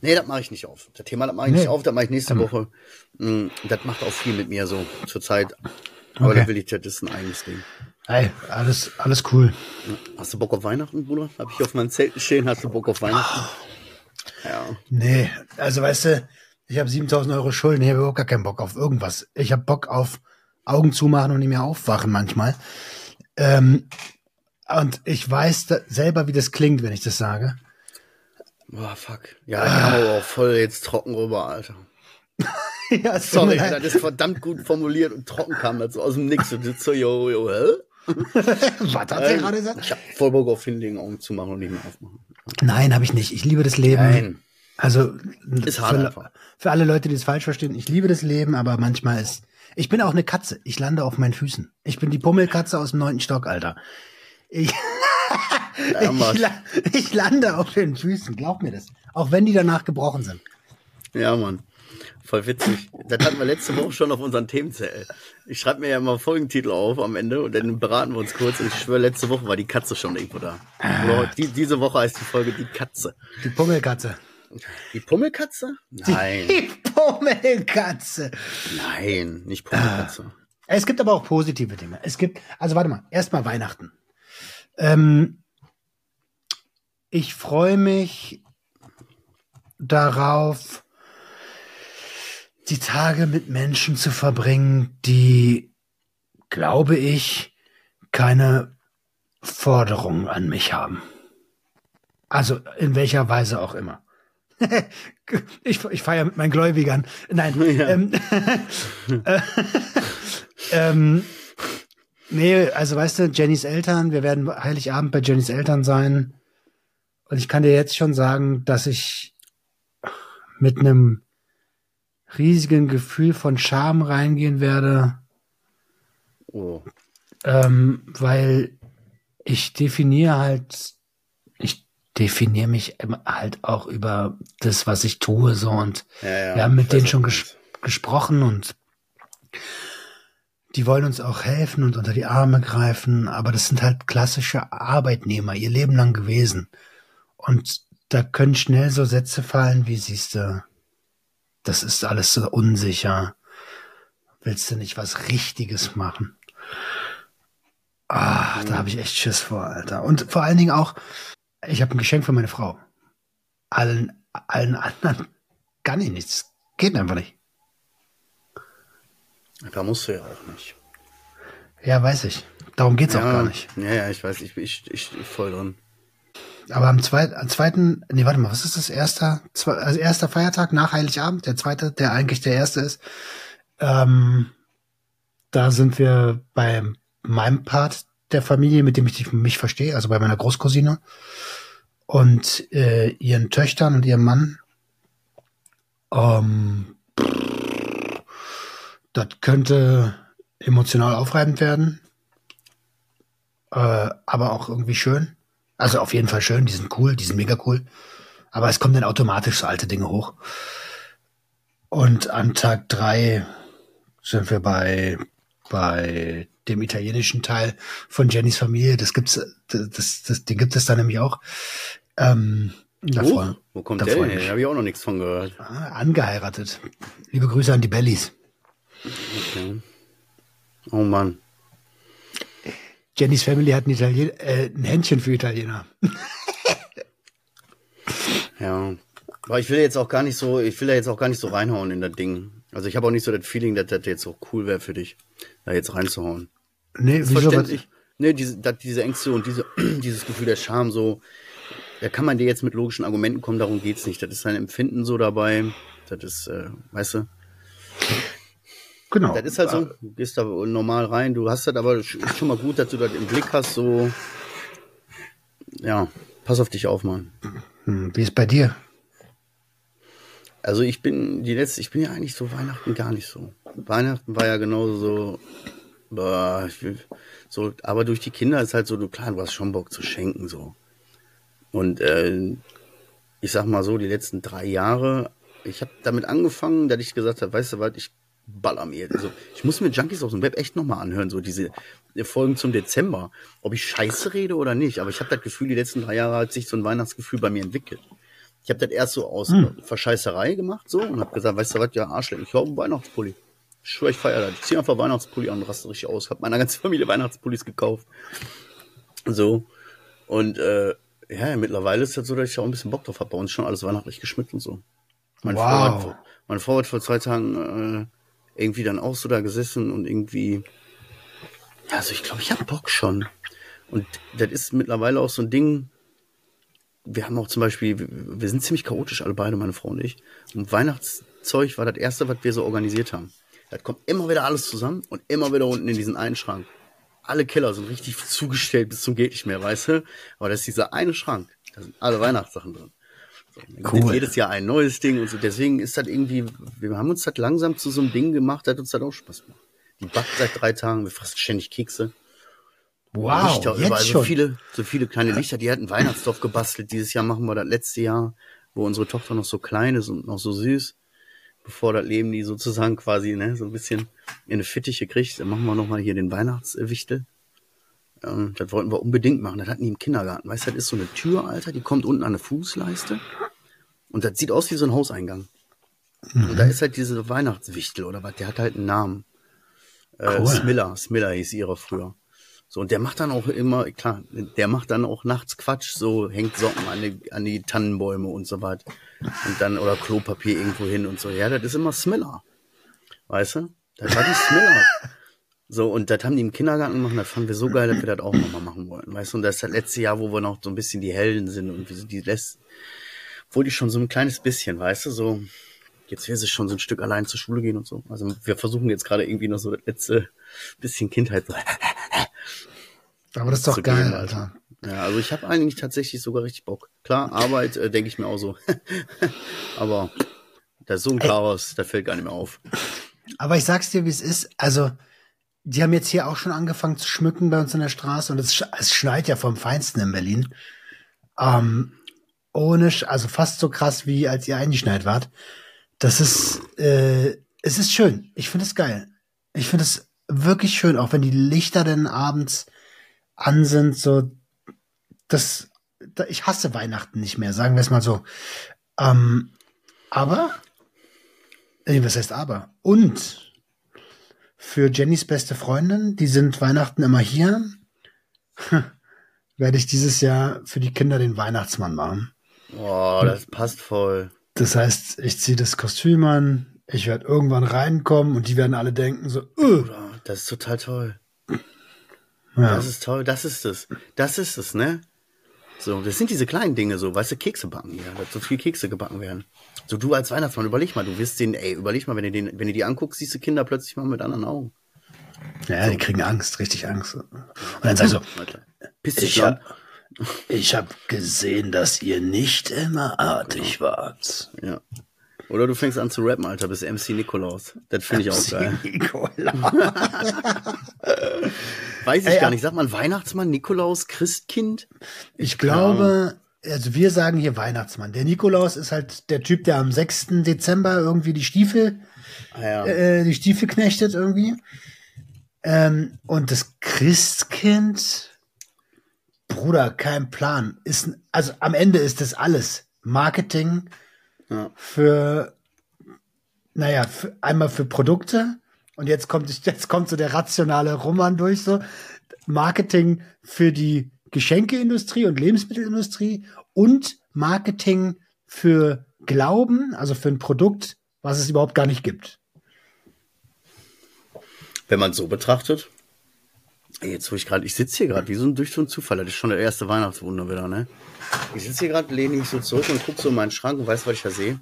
Nee, das mache ich nicht auf. Das Thema, das mache ich Nee. nicht auf, das mache ich nächste Woche. Mm, Das macht auch viel mit mir so zur Zeit. Aber Okay. das will ich, das ist ein eigenes Ding. Hey, alles, alles cool. Hast du Bock auf Weihnachten, Bruder? Hab ich auf meinem Zelt stehen, hast du Bock auf Weihnachten? Ja. Nee, also weißt du, ich habe 7000 Euro Schulden, ich habe überhaupt gar keinen Bock auf irgendwas. Ich habe Bock auf Augen zumachen und nicht mehr aufwachen manchmal. Ähm, und ich weiß selber, wie das klingt, wenn ich das sage. Boah, fuck. Ja, da kam aber auch voll jetzt trocken rüber, Alter. [laughs] ja, Sorry, das ist verdammt gut formuliert und trocken kam das so aus dem Nix und so, yo, yo, hä? [laughs] Was hat er gerade gesagt? Ich hab voll Bock auf hinlegen, Augen zu machen und nicht mehr aufmachen. Nein, habe ich nicht. Ich liebe das Leben. Nein. Also Ist hart für, einfach. für alle Leute, die es falsch verstehen, ich liebe das Leben, aber manchmal ist. Ich bin auch eine Katze. Ich lande auf meinen Füßen. Ich bin die Pummelkatze aus dem neunten Stock, Alter. Ich, [laughs] Ja, ich, ich lande auf den Füßen, glaub mir das. Auch wenn die danach gebrochen sind. Ja, Mann. Voll witzig. Das hatten wir letzte Woche schon auf unseren Themenzettel. Ich schreibe mir ja immer Folgentitel auf am Ende und dann beraten wir uns kurz. Und ich schwöre, letzte Woche war die Katze schon irgendwo da. Oder die, diese Woche heißt die Folge die Katze. Die Pummelkatze. Die Pummelkatze? Nein, Die [laughs] Pummelkatze. nein, nicht Pummelkatze. Es gibt aber auch positive Dinge. Es gibt, also warte mal, erstmal Weihnachten. Ähm, ich freue mich darauf, die Tage mit Menschen zu verbringen, die, glaube ich, keine Forderungen an mich haben. Also in welcher Weise auch immer. Ich ich feiere mit meinen Gläubigern. Nein. [laughs] Ja. Ähm, äh, [laughs] ähm, nee, also weißt du, Jennys Eltern, wir werden Heiligabend bei Jennys Eltern sein. Und ich kann dir jetzt schon sagen, dass ich mit einem riesigen Gefühl von Scham reingehen werde, Oh. ähm, weil ich definiere halt, definiere mich halt auch über das, was ich tue, so und Ja, ja, wir haben mit denen schon ges gesprochen und die wollen uns auch helfen und unter die Arme greifen, aber das sind halt klassische Arbeitnehmer, ihr Leben lang gewesen. Und da können schnell so Sätze fallen, wie siehst du, das ist alles so unsicher. Willst du nicht was Richtiges machen? Ah, da habe ich echt Schiss vor, Alter. Und vor allen Dingen auch, ich habe ein Geschenk für meine Frau. Allen, allen anderen kann ich nichts. Geht einfach nicht. Da musst du ja auch nicht. Ja, weiß ich. Darum geht's auch ja, gar nicht. Ja, ja, ich weiß, ich bin ich, ich, ich voll drin. Aber am zweiten, am zweiten, nee, warte mal, was ist das erster, zwe- also erster Feiertag nach Heiligabend, der zweite, der eigentlich der erste ist. Ähm, da sind wir bei meinem Part der Familie, mit dem ich mich verstehe, also bei meiner Großcousine und äh, ihren Töchtern und ihrem Mann. Ähm, das könnte emotional aufreibend werden, äh, aber auch irgendwie schön. Also auf jeden Fall schön, die sind cool, die sind mega cool. Aber es kommen dann automatisch so alte Dinge hoch. Und an Tag drei sind wir bei, bei dem italienischen Teil von Jennys Familie. Das gibt's, das, das, das den gibt es da nämlich auch. Ähm, da Wo? freu- Wo kommt der denn her? habe ich auch noch nichts von gehört. Ah, angeheiratet. Liebe Grüße an die Bellies. Okay. Oh Mann. Jennys Family hat ein, Italien äh, ein Händchen für Italiener. Ja. Aber ich will jetzt auch gar nicht so, ich will da jetzt auch gar nicht so reinhauen in das Ding. Also ich habe auch nicht so das Feeling, dass das jetzt so cool wäre für dich, da jetzt reinzuhauen. Nee, ist wieso? Was, verständlich. Ne, diese, diese Ängste und diese, [clears throat] dieses Gefühl der Scham so, da kann man dir jetzt mit logischen Argumenten kommen, darum geht's nicht. Das ist dein Empfinden so dabei. Das ist, äh, weißt du, genau. das ist halt so, du gehst da normal rein, du hast das aber ist schon mal gut, dass du das im Blick hast, so, ja, pass auf dich auf, Mann. Hm, Wie ist bei dir? Also ich bin die letzte, ich bin ja eigentlich so Weihnachten gar nicht so. Weihnachten war ja genauso so, boah, will, so, aber durch die Kinder ist halt so, du klar, du hast schon Bock zu schenken so. Und äh, ich sag mal so, die letzten drei Jahre, ich habe damit angefangen, dass ich gesagt habe, weißt du was, ich baller mir. Also ich muss mir Junkies aus dem Web echt nochmal anhören, so diese Folgen zum Dezember. Ob ich Scheiße rede oder nicht, aber ich habe das Gefühl, die letzten drei Jahre hat sich so ein Weihnachtsgefühl bei mir entwickelt. Ich habe das erst so aus Verscheißerei gemacht so und habe gesagt, weißt du was, ja Arschleck, ich hau einen Weihnachtspulli. Ich schwör, ich feier das. Ich zieh einfach Weihnachtspulli an und raste richtig aus. Hab meiner ganzen [laughs] Familie Weihnachtspullis gekauft. So. Und äh, ja, mittlerweile ist das so, dass ich auch ein bisschen Bock drauf habe. Bei uns schon alles weihnachtlich geschmückt und so. Mein Wow. Frau hat, meine Frau hat vor zwei Tagen irgendwie dann auch so da gesessen und irgendwie, also ich glaube, ich hab Bock schon. Und das ist mittlerweile auch so ein Ding, wir haben auch zum Beispiel, wir sind ziemlich chaotisch, alle beide, meine Frau und ich. Und Weihnachtszeug war das erste, was wir so organisiert haben. Das kommt immer wieder alles zusammen und immer wieder unten in diesen einen Schrank. Alle Killer sind richtig zugestellt bis zum geht nicht mehr, weißt du? Aber das ist dieser eine Schrank. Da sind alle Weihnachtssachen drin. So, cool. Jedes Jahr ein neues Ding und so. Deswegen ist das irgendwie, wir haben uns das langsam zu so einem Ding gemacht, das uns das auch Spaß macht. Die backt seit drei Tagen, wir fassen ständig Kekse. Wow, Lichter jetzt überall, schon. so viele, so viele kleine Lichter. Die hatten Weihnachtsdorf gebastelt. Dieses Jahr machen wir das letzte Jahr, wo unsere Tochter noch so klein ist und noch so süß, bevor das Leben die sozusagen quasi, ne, so ein bisschen in eine Fittiche kriegt. Dann machen wir nochmal hier den Weihnachtswichtel. Ähm, das wollten wir unbedingt machen. Das hatten die im Kindergarten. Weißt du, das ist so eine Tür, Alter, die kommt unten an eine Fußleiste. Und das sieht aus wie so ein Hauseingang. Mhm. Und da ist halt diese Weihnachtswichtel oder was, der hat halt einen Namen. Äh, cool. Smiller, Smiller hieß ihrer früher. So, und der macht dann auch immer, klar, der macht dann auch nachts Quatsch, so hängt Socken an die, an die Tannenbäume und so weiter. Und dann, oder Klopapier irgendwo hin und so. Ja, das ist immer Smiller. Weißt du? Das war die Smiller. [laughs] So, und das haben die im Kindergarten gemacht, das fanden wir so geil, dass wir das auch nochmal machen wollten. Weißt du, und das ist das letzte Jahr, wo wir noch so ein bisschen die Helden sind und wie die lässt, obwohl die schon so ein kleines bisschen, weißt du, so, jetzt will sie schon so ein Stück allein zur Schule gehen und so. Also wir versuchen jetzt gerade irgendwie noch so das letzte bisschen Kindheit so [laughs] aber das ist doch geil, gehen, Alter. Ja, also ich habe eigentlich tatsächlich sogar richtig Bock. Klar, Arbeit äh, denke ich mir auch so. [laughs] aber da ist so ein Chaos, da fällt gar nicht mehr auf. Aber ich sag's dir, wie es ist. Also, die haben jetzt hier auch schon angefangen zu schmücken bei uns in der Straße und es, es schneit ja vom Feinsten in Berlin. Ähm, ohne, also fast so krass wie als ihr eingeschneit wart. Das ist, äh, es ist schön. Ich finde es geil. Ich finde es wirklich schön, auch wenn die Lichter dann abends an sind, so das, da, ich hasse Weihnachten nicht mehr, sagen wir es mal so. Ähm, aber, äh, was heißt aber? Und für Jennys beste Freundin, die sind Weihnachten immer hier, [laughs] werde ich dieses Jahr für die Kinder den Weihnachtsmann machen. Boah, das passt voll. Das heißt, ich ziehe das Kostüm an, ich werde irgendwann reinkommen und die werden alle denken so, uh. das ist total toll. Ja. Das ist toll, das ist es. Das ist es, ne? So, das sind diese kleinen Dinge so, weißt du, Kekse backen, ja, dass so viel Kekse gebacken werden. So, du als Weihnachtsmann, überleg mal, du wirst den, ey, überleg mal, wenn du den, wenn du die anguckst, siehst du Kinder plötzlich mal mit anderen Augen. Ja, so. die kriegen Angst, richtig Angst. Und dann sagst du, ich hab, ich hab gesehen, dass ihr nicht immer artig genau. wart. Ja. Oder du fängst an zu rappen, Alter, bis MC Nikolaus. Das finde ich auch geil. Nikolaus. [laughs] [laughs] Weiß ich Ey, gar nicht. Sagt man Weihnachtsmann, Nikolaus, Christkind? Ich glaube, also wir sagen hier Weihnachtsmann. Der Nikolaus ist halt der Typ, der am 6. Dezember irgendwie die Stiefel, ah, ja. äh, die Stiefel knechtet irgendwie. Ähm, und das Christkind, Bruder, kein Plan. Ist, also am Ende ist das alles Marketing, ja. Für, naja, für, einmal für Produkte und jetzt kommt, jetzt kommt so der rationale Roman durch, so Marketing für die Geschenkeindustrie und Lebensmittelindustrie und Marketing für Glauben, also für ein Produkt, was es überhaupt gar nicht gibt. Wenn man es so betrachtet, jetzt wo ich gerade, ich sitze hier gerade wie so ein durch so ein Zufall, das ist schon der erste Weihnachtswunder wieder, ne? Ich sitze hier gerade, lehne mich so zurück und gucke so in meinen Schrank und weiß, was ich da sehe.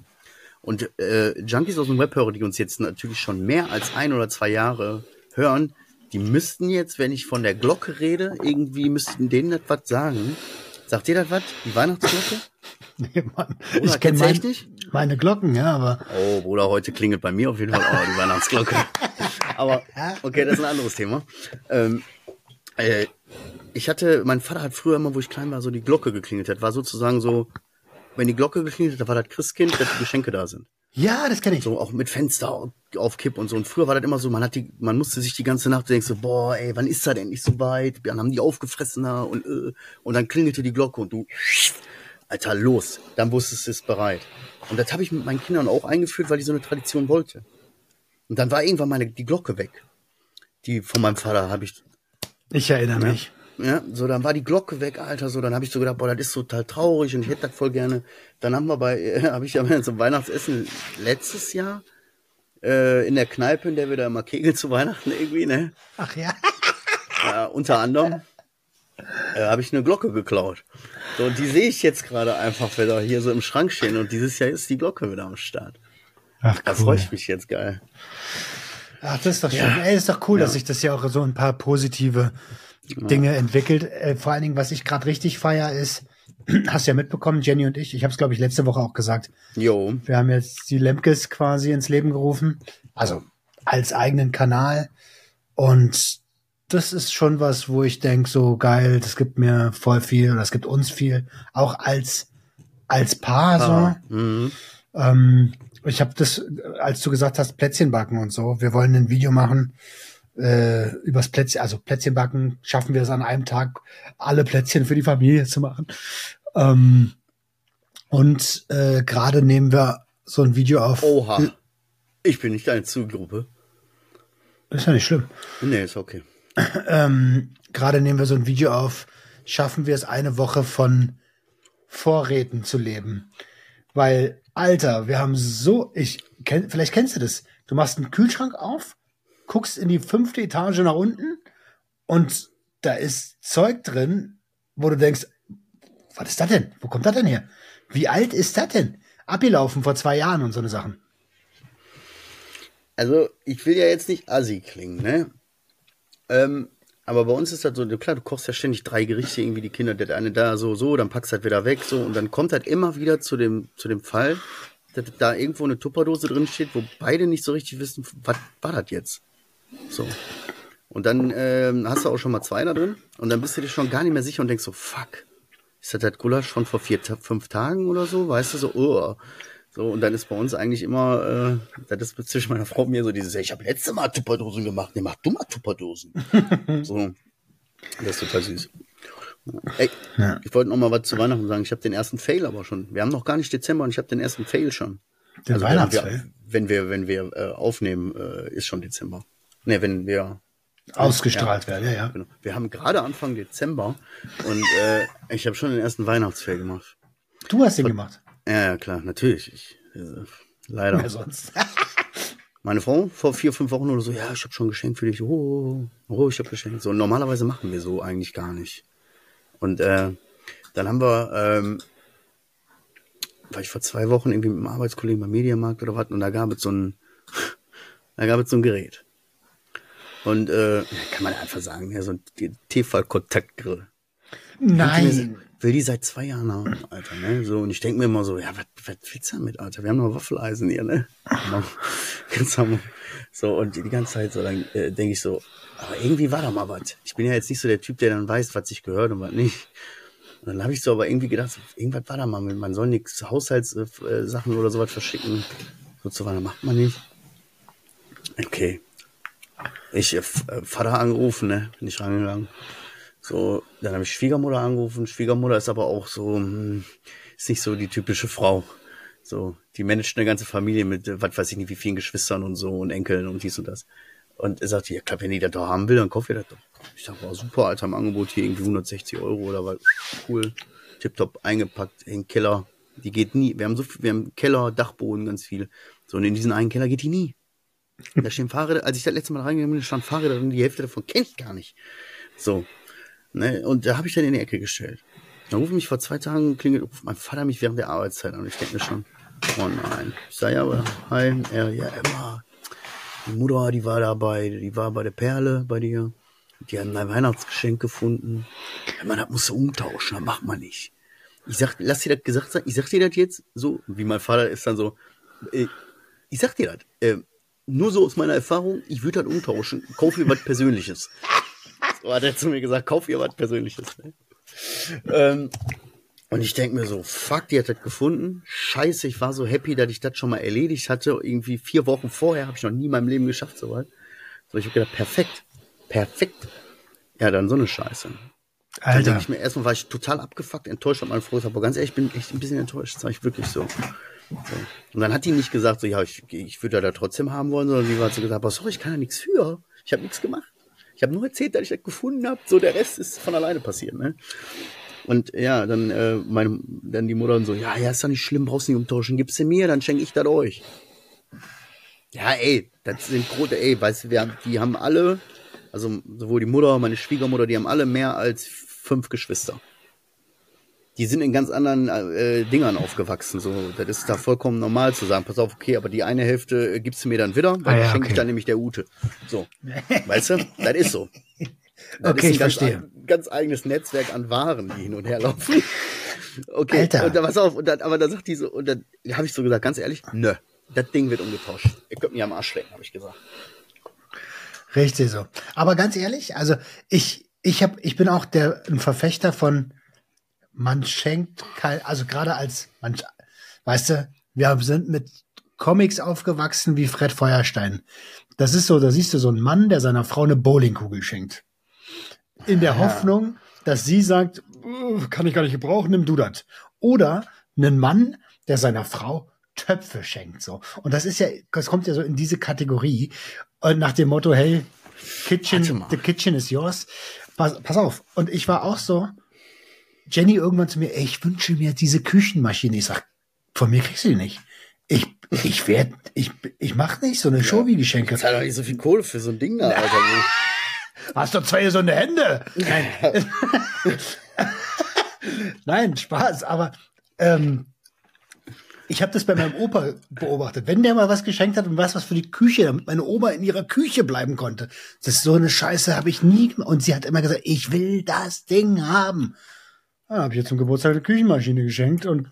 Und äh, Junkies aus dem Webhörer, die uns jetzt natürlich schon mehr als ein oder zwei Jahre hören, die müssten jetzt, wenn ich von der Glocke rede, irgendwie müssten denen das was sagen. Sagt ihr das was? Die Weihnachtsglocke? Nee, Mann. Bruder, ich kenne mein, meine Glocken, ja, aber. Oh, Bruder, heute klingelt bei mir auf jeden Fall auch die Weihnachtsglocke. [laughs] aber, okay, das ist ein anderes Thema. Ähm, äh, ich hatte, mein Vater hat früher immer, wo ich klein war, so die Glocke geklingelt hat. War sozusagen so, wenn die Glocke geklingelt hat, da war das Christkind, dass die Geschenke da sind. Ja, das kenne ich. So auch mit Fenster auf Kipp und so. Und früher war das immer so, man hat die, man musste sich die ganze Nacht denken so, boah, ey, wann ist das endlich so weit? Dann haben die aufgefressen da und, äh, und dann klingelte die Glocke und du, Alter, los. Dann wusstest du es bereit. Und das habe ich mit meinen Kindern auch eingeführt, weil die so eine Tradition wollte. Und dann war irgendwann meine, die Glocke weg. Die von meinem Vater habe ich. Ich erinnere ja, mich. Ja, so dann war die Glocke weg, Alter, so dann habe ich so gedacht, boah, das ist total traurig und ich hätte das voll gerne. Dann haben wir bei, [laughs] äh, habe ich ja zum Weihnachtsessen letztes Jahr äh, in der Kneipe, in der wir da immer kegeln zu Weihnachten irgendwie, ne? Ach ja. Äh, unter anderem äh, habe ich eine Glocke geklaut. So, und die sehe ich jetzt gerade einfach wieder hier so im Schrank stehen und dieses Jahr ist die Glocke wieder am Start. Ach, Da freue ich mich jetzt geil. Ach, das ist doch schön. Ey, ist doch cool, dass sich das ja auch so ein paar positive Dinge entwickelt. Äh, vor allen Dingen, was ich gerade richtig feier, ist, [clears throat] hast ja mitbekommen, Jenny und ich, ich habe es, glaube ich, letzte Woche auch gesagt, Jo. wir haben jetzt die Lemkes quasi ins Leben gerufen, also als eigenen Kanal. Und das ist schon was, wo ich denk so geil, das gibt mir voll viel oder es gibt uns viel, auch als als Paar so. Mhm. Ähm, ich habe das, als du gesagt hast, Plätzchen backen und so. Wir wollen ein Video machen äh, übers Plätzchen, also Plätzchen backen. Schaffen wir es an einem Tag, alle Plätzchen für die Familie zu machen. Ähm, und äh, gerade nehmen wir so ein Video auf. Oha. Ich bin nicht deine Zielgruppe. Ist ja nicht schlimm. Nee, ist okay. [clears throat] Ähm, gerade nehmen wir so ein Video auf. Schaffen wir es eine Woche von Vorräten zu leben? Weil, Alter, wir haben so, ich kenn, vielleicht kennst du das. Du machst einen Kühlschrank auf, guckst in die fünfte Etage nach unten und da ist Zeug drin, wo du denkst, was ist das denn? Wo kommt das denn her? Wie alt ist das denn? Abgelaufen vor zwei Jahren und so eine Sachen. Also, ich will ja jetzt nicht assi klingen, ne? Ähm, aber bei uns ist das so, klar, du kochst ja ständig drei Gerichte, irgendwie die Kinder, der eine da so, so, dann packst halt wieder weg, so, und dann kommt halt immer wieder zu dem, zu dem Fall, dass da irgendwo eine Tupperdose drin steht, wo beide nicht so richtig wissen, was war das jetzt? So. Und dann ähm, hast du auch schon mal zwei da drin und dann bist du dir schon gar nicht mehr sicher und denkst so, fuck, ist das das Gulasch von vor vier, fünf Tagen oder so? Weißt du, so, oh. So, und dann ist bei uns eigentlich immer, äh, das ist zwischen meiner Frau und mir so dieses, ich habe letzte Mal Tupperdosen gemacht, nee, mach du mal Tupperdosen. [laughs] so, das ist total süß. Ey, Ja. ich wollte noch mal was zu Weihnachten sagen. Ich habe den ersten Fail aber schon. Wir haben noch gar nicht Dezember und ich habe den ersten Fail schon. Den Also Weihnachtsfail? Wenn wir, wenn wir, wenn wir äh, aufnehmen, äh, ist schon Dezember. Ne, wenn wir Ausgestrahlt werden, ja, ja. Genau. Wir haben gerade Anfang Dezember und äh, ich habe schon den ersten Weihnachtsfail gemacht. Du hast den gemacht. Ja, ja, klar, natürlich. Ich, äh, leider. Wer sonst? [laughs] Meine Frau vor vier, fünf Wochen oder so, ja, ich habe schon ein Geschenk für dich. Oh, oh ich habe Geschenk. So normalerweise machen wir so eigentlich gar nicht. Und äh, dann haben wir, ähm, war ich vor zwei Wochen irgendwie mit einem Arbeitskollegen beim Mediamarkt oder was und da gab es so ein, [laughs] da gab es so ein Gerät. Und äh, kann man einfach sagen, ja, so ein TV-Kontaktgrill. Nein. Will die seit zwei Jahren haben, Alter, ne? So, und ich denke mir immer so, ja, was, was willst du damit, Alter? Wir haben noch Waffeleisen hier, ne? [laughs] So, und die ganze Zeit so, dann äh, denke ich so, aber irgendwie war da mal was. Ich bin ja jetzt nicht so der Typ, der dann weiß, was sich gehört und was nicht. Und dann habe ich so aber irgendwie gedacht, so, irgendwas war da mal, mit, man soll nichts Haushaltssachen äh, oder sowas verschicken. So zu Weihnachten macht man nicht. Okay. Ich, äh, äh, Vater angerufen, ne? Bin ich rangegangen. So, dann habe ich Schwiegermutter angerufen. Schwiegermutter ist aber auch so, hm, ist nicht so die typische Frau. So, die managt eine ganze Familie mit, äh, was weiß ich nicht, wie vielen Geschwistern und so und Enkeln und dies und das. Und er sagte, ja klar, wenn die das doch haben will, dann kauf ihr das doch. Ich dachte, war super, Alter, im Angebot hier irgendwie 160 Euro oder was. Cool. Tipptopp eingepackt in den Keller. Die geht nie. Wir haben so viel, wir haben Keller, Dachboden, ganz viel. So, und in diesen einen Keller geht die nie. Da stehen Fahrräder, als ich das letzte Mal reingegangen bin, stand Fahrräder drin, die Hälfte davon kenne ich gar nicht. So. Ne? Und da habe ich dann in die Ecke gestellt. Dann ruft mich vor zwei Tagen, klingelt, ruft mein Vater mich während der Arbeitszeit an. Ich denke mir schon, oh nein. Ich sage ja, aber, hi, er, ja, Emma. Die Mutter, die war dabei, die war bei der Perle bei dir. Die haben ein Weihnachtsgeschenk gefunden. Man, das musst du umtauschen, das macht man nicht. Ich sag, lass dir das gesagt sein, ich sag dir das jetzt so, wie mein Vater ist dann so, äh, ich sag dir das, äh, nur so aus meiner Erfahrung, ich würde das umtauschen, kauf ihr was Persönliches. So hat er zu mir gesagt, kauf ihr was Persönliches. Ne? ähm, und ich denk mir so, fuck, die hat das gefunden. Scheiße, ich war so happy, dass ich das schon mal erledigt hatte. Irgendwie vier Wochen vorher habe ich noch nie in meinem Leben geschafft, soweit. So, ich hab gedacht, perfekt, perfekt. Ja, dann so eine Scheiße. Dann Alter. denke ich mir, erstmal war ich total abgefuckt, enttäuscht, hab meine Frau gesagt, aber ganz ehrlich, ich bin echt ein bisschen enttäuscht, das war ich wirklich so. Und dann hat die nicht gesagt, so, ja, ich, ich würde da trotzdem haben wollen, sondern die hat so gesagt, aber sorry, ich kann da nichts für. Ich habe nichts gemacht. Ich habe nur erzählt, dass ich das gefunden habe. So, der Rest ist von alleine passiert, ne? Und ja, dann äh, meine, dann die Mutter und so, ja, ja, ist doch nicht schlimm, brauchst nicht umtauschen, gib's dir mir, dann schenke ich das euch. Ja, ey, das sind große, ey, weißt du, wir haben, die haben alle, also sowohl die Mutter, meine Schwiegermutter, die haben alle mehr als fünf Geschwister. Die sind in ganz anderen äh, Dingern aufgewachsen. So, das ist da vollkommen normal zu sagen, pass auf, okay, aber die eine Hälfte äh, gibst du mir dann wieder, weil Ah, ja, schenke okay. ich dann nämlich der Ute. So, [laughs] weißt du, das ist so. Das Okay, ist ein ich ganz, verstehe. ein ganz eigenes Netzwerk an Waren, die hin und her laufen. [laughs] Okay, Alter. und dann, pass auf, und dann, aber da sagt die so, und dann habe ich so gesagt, ganz ehrlich, nö, das Ding wird umgetauscht. Ihr könnt mich am Arsch lecken, habe ich gesagt. Richtig so. Aber ganz ehrlich, also ich, ich hab, ich bin auch der ein Verfechter von man schenkt kein, also gerade als man, weißt du, wir sind mit Comics aufgewachsen wie Fred Feuerstein. Das ist so, da siehst du so einen Mann, der seiner Frau eine Bowlingkugel schenkt. In der Hoffnung, dass sie sagt, "Uh, kann ich gar nicht gebrauchen, nimm du das. Oder einen Mann, der seiner Frau Töpfe schenkt, so. Und das ist ja, das kommt ja so in diese Kategorie. Und nach dem Motto, hey, Kitchen, the kitchen is yours. Pass, pass auf. Und ich war auch so, Jenny irgendwann zu mir, ey, ich wünsche mir diese Küchenmaschine. Ich sag, von mir kriegst du die nicht. Ich, ich werd, ich, ich mach nicht so eine Show wie Geschenke. Zahl doch nicht so viel Kohle für so ein Ding da, Alter. Hast doch zwei gesunde Hände. Nein. [laughs] Nein, Spaß, aber ähm, ich habe das bei meinem Opa beobachtet. Wenn der mal was geschenkt hat und was was für die Küche, damit meine Oma in ihrer Küche bleiben konnte. Das ist so eine Scheiße habe ich nie gemacht. Und sie hat immer gesagt, ich will das Ding haben. Ja, habe ich jetzt zum Geburtstag eine Küchenmaschine geschenkt und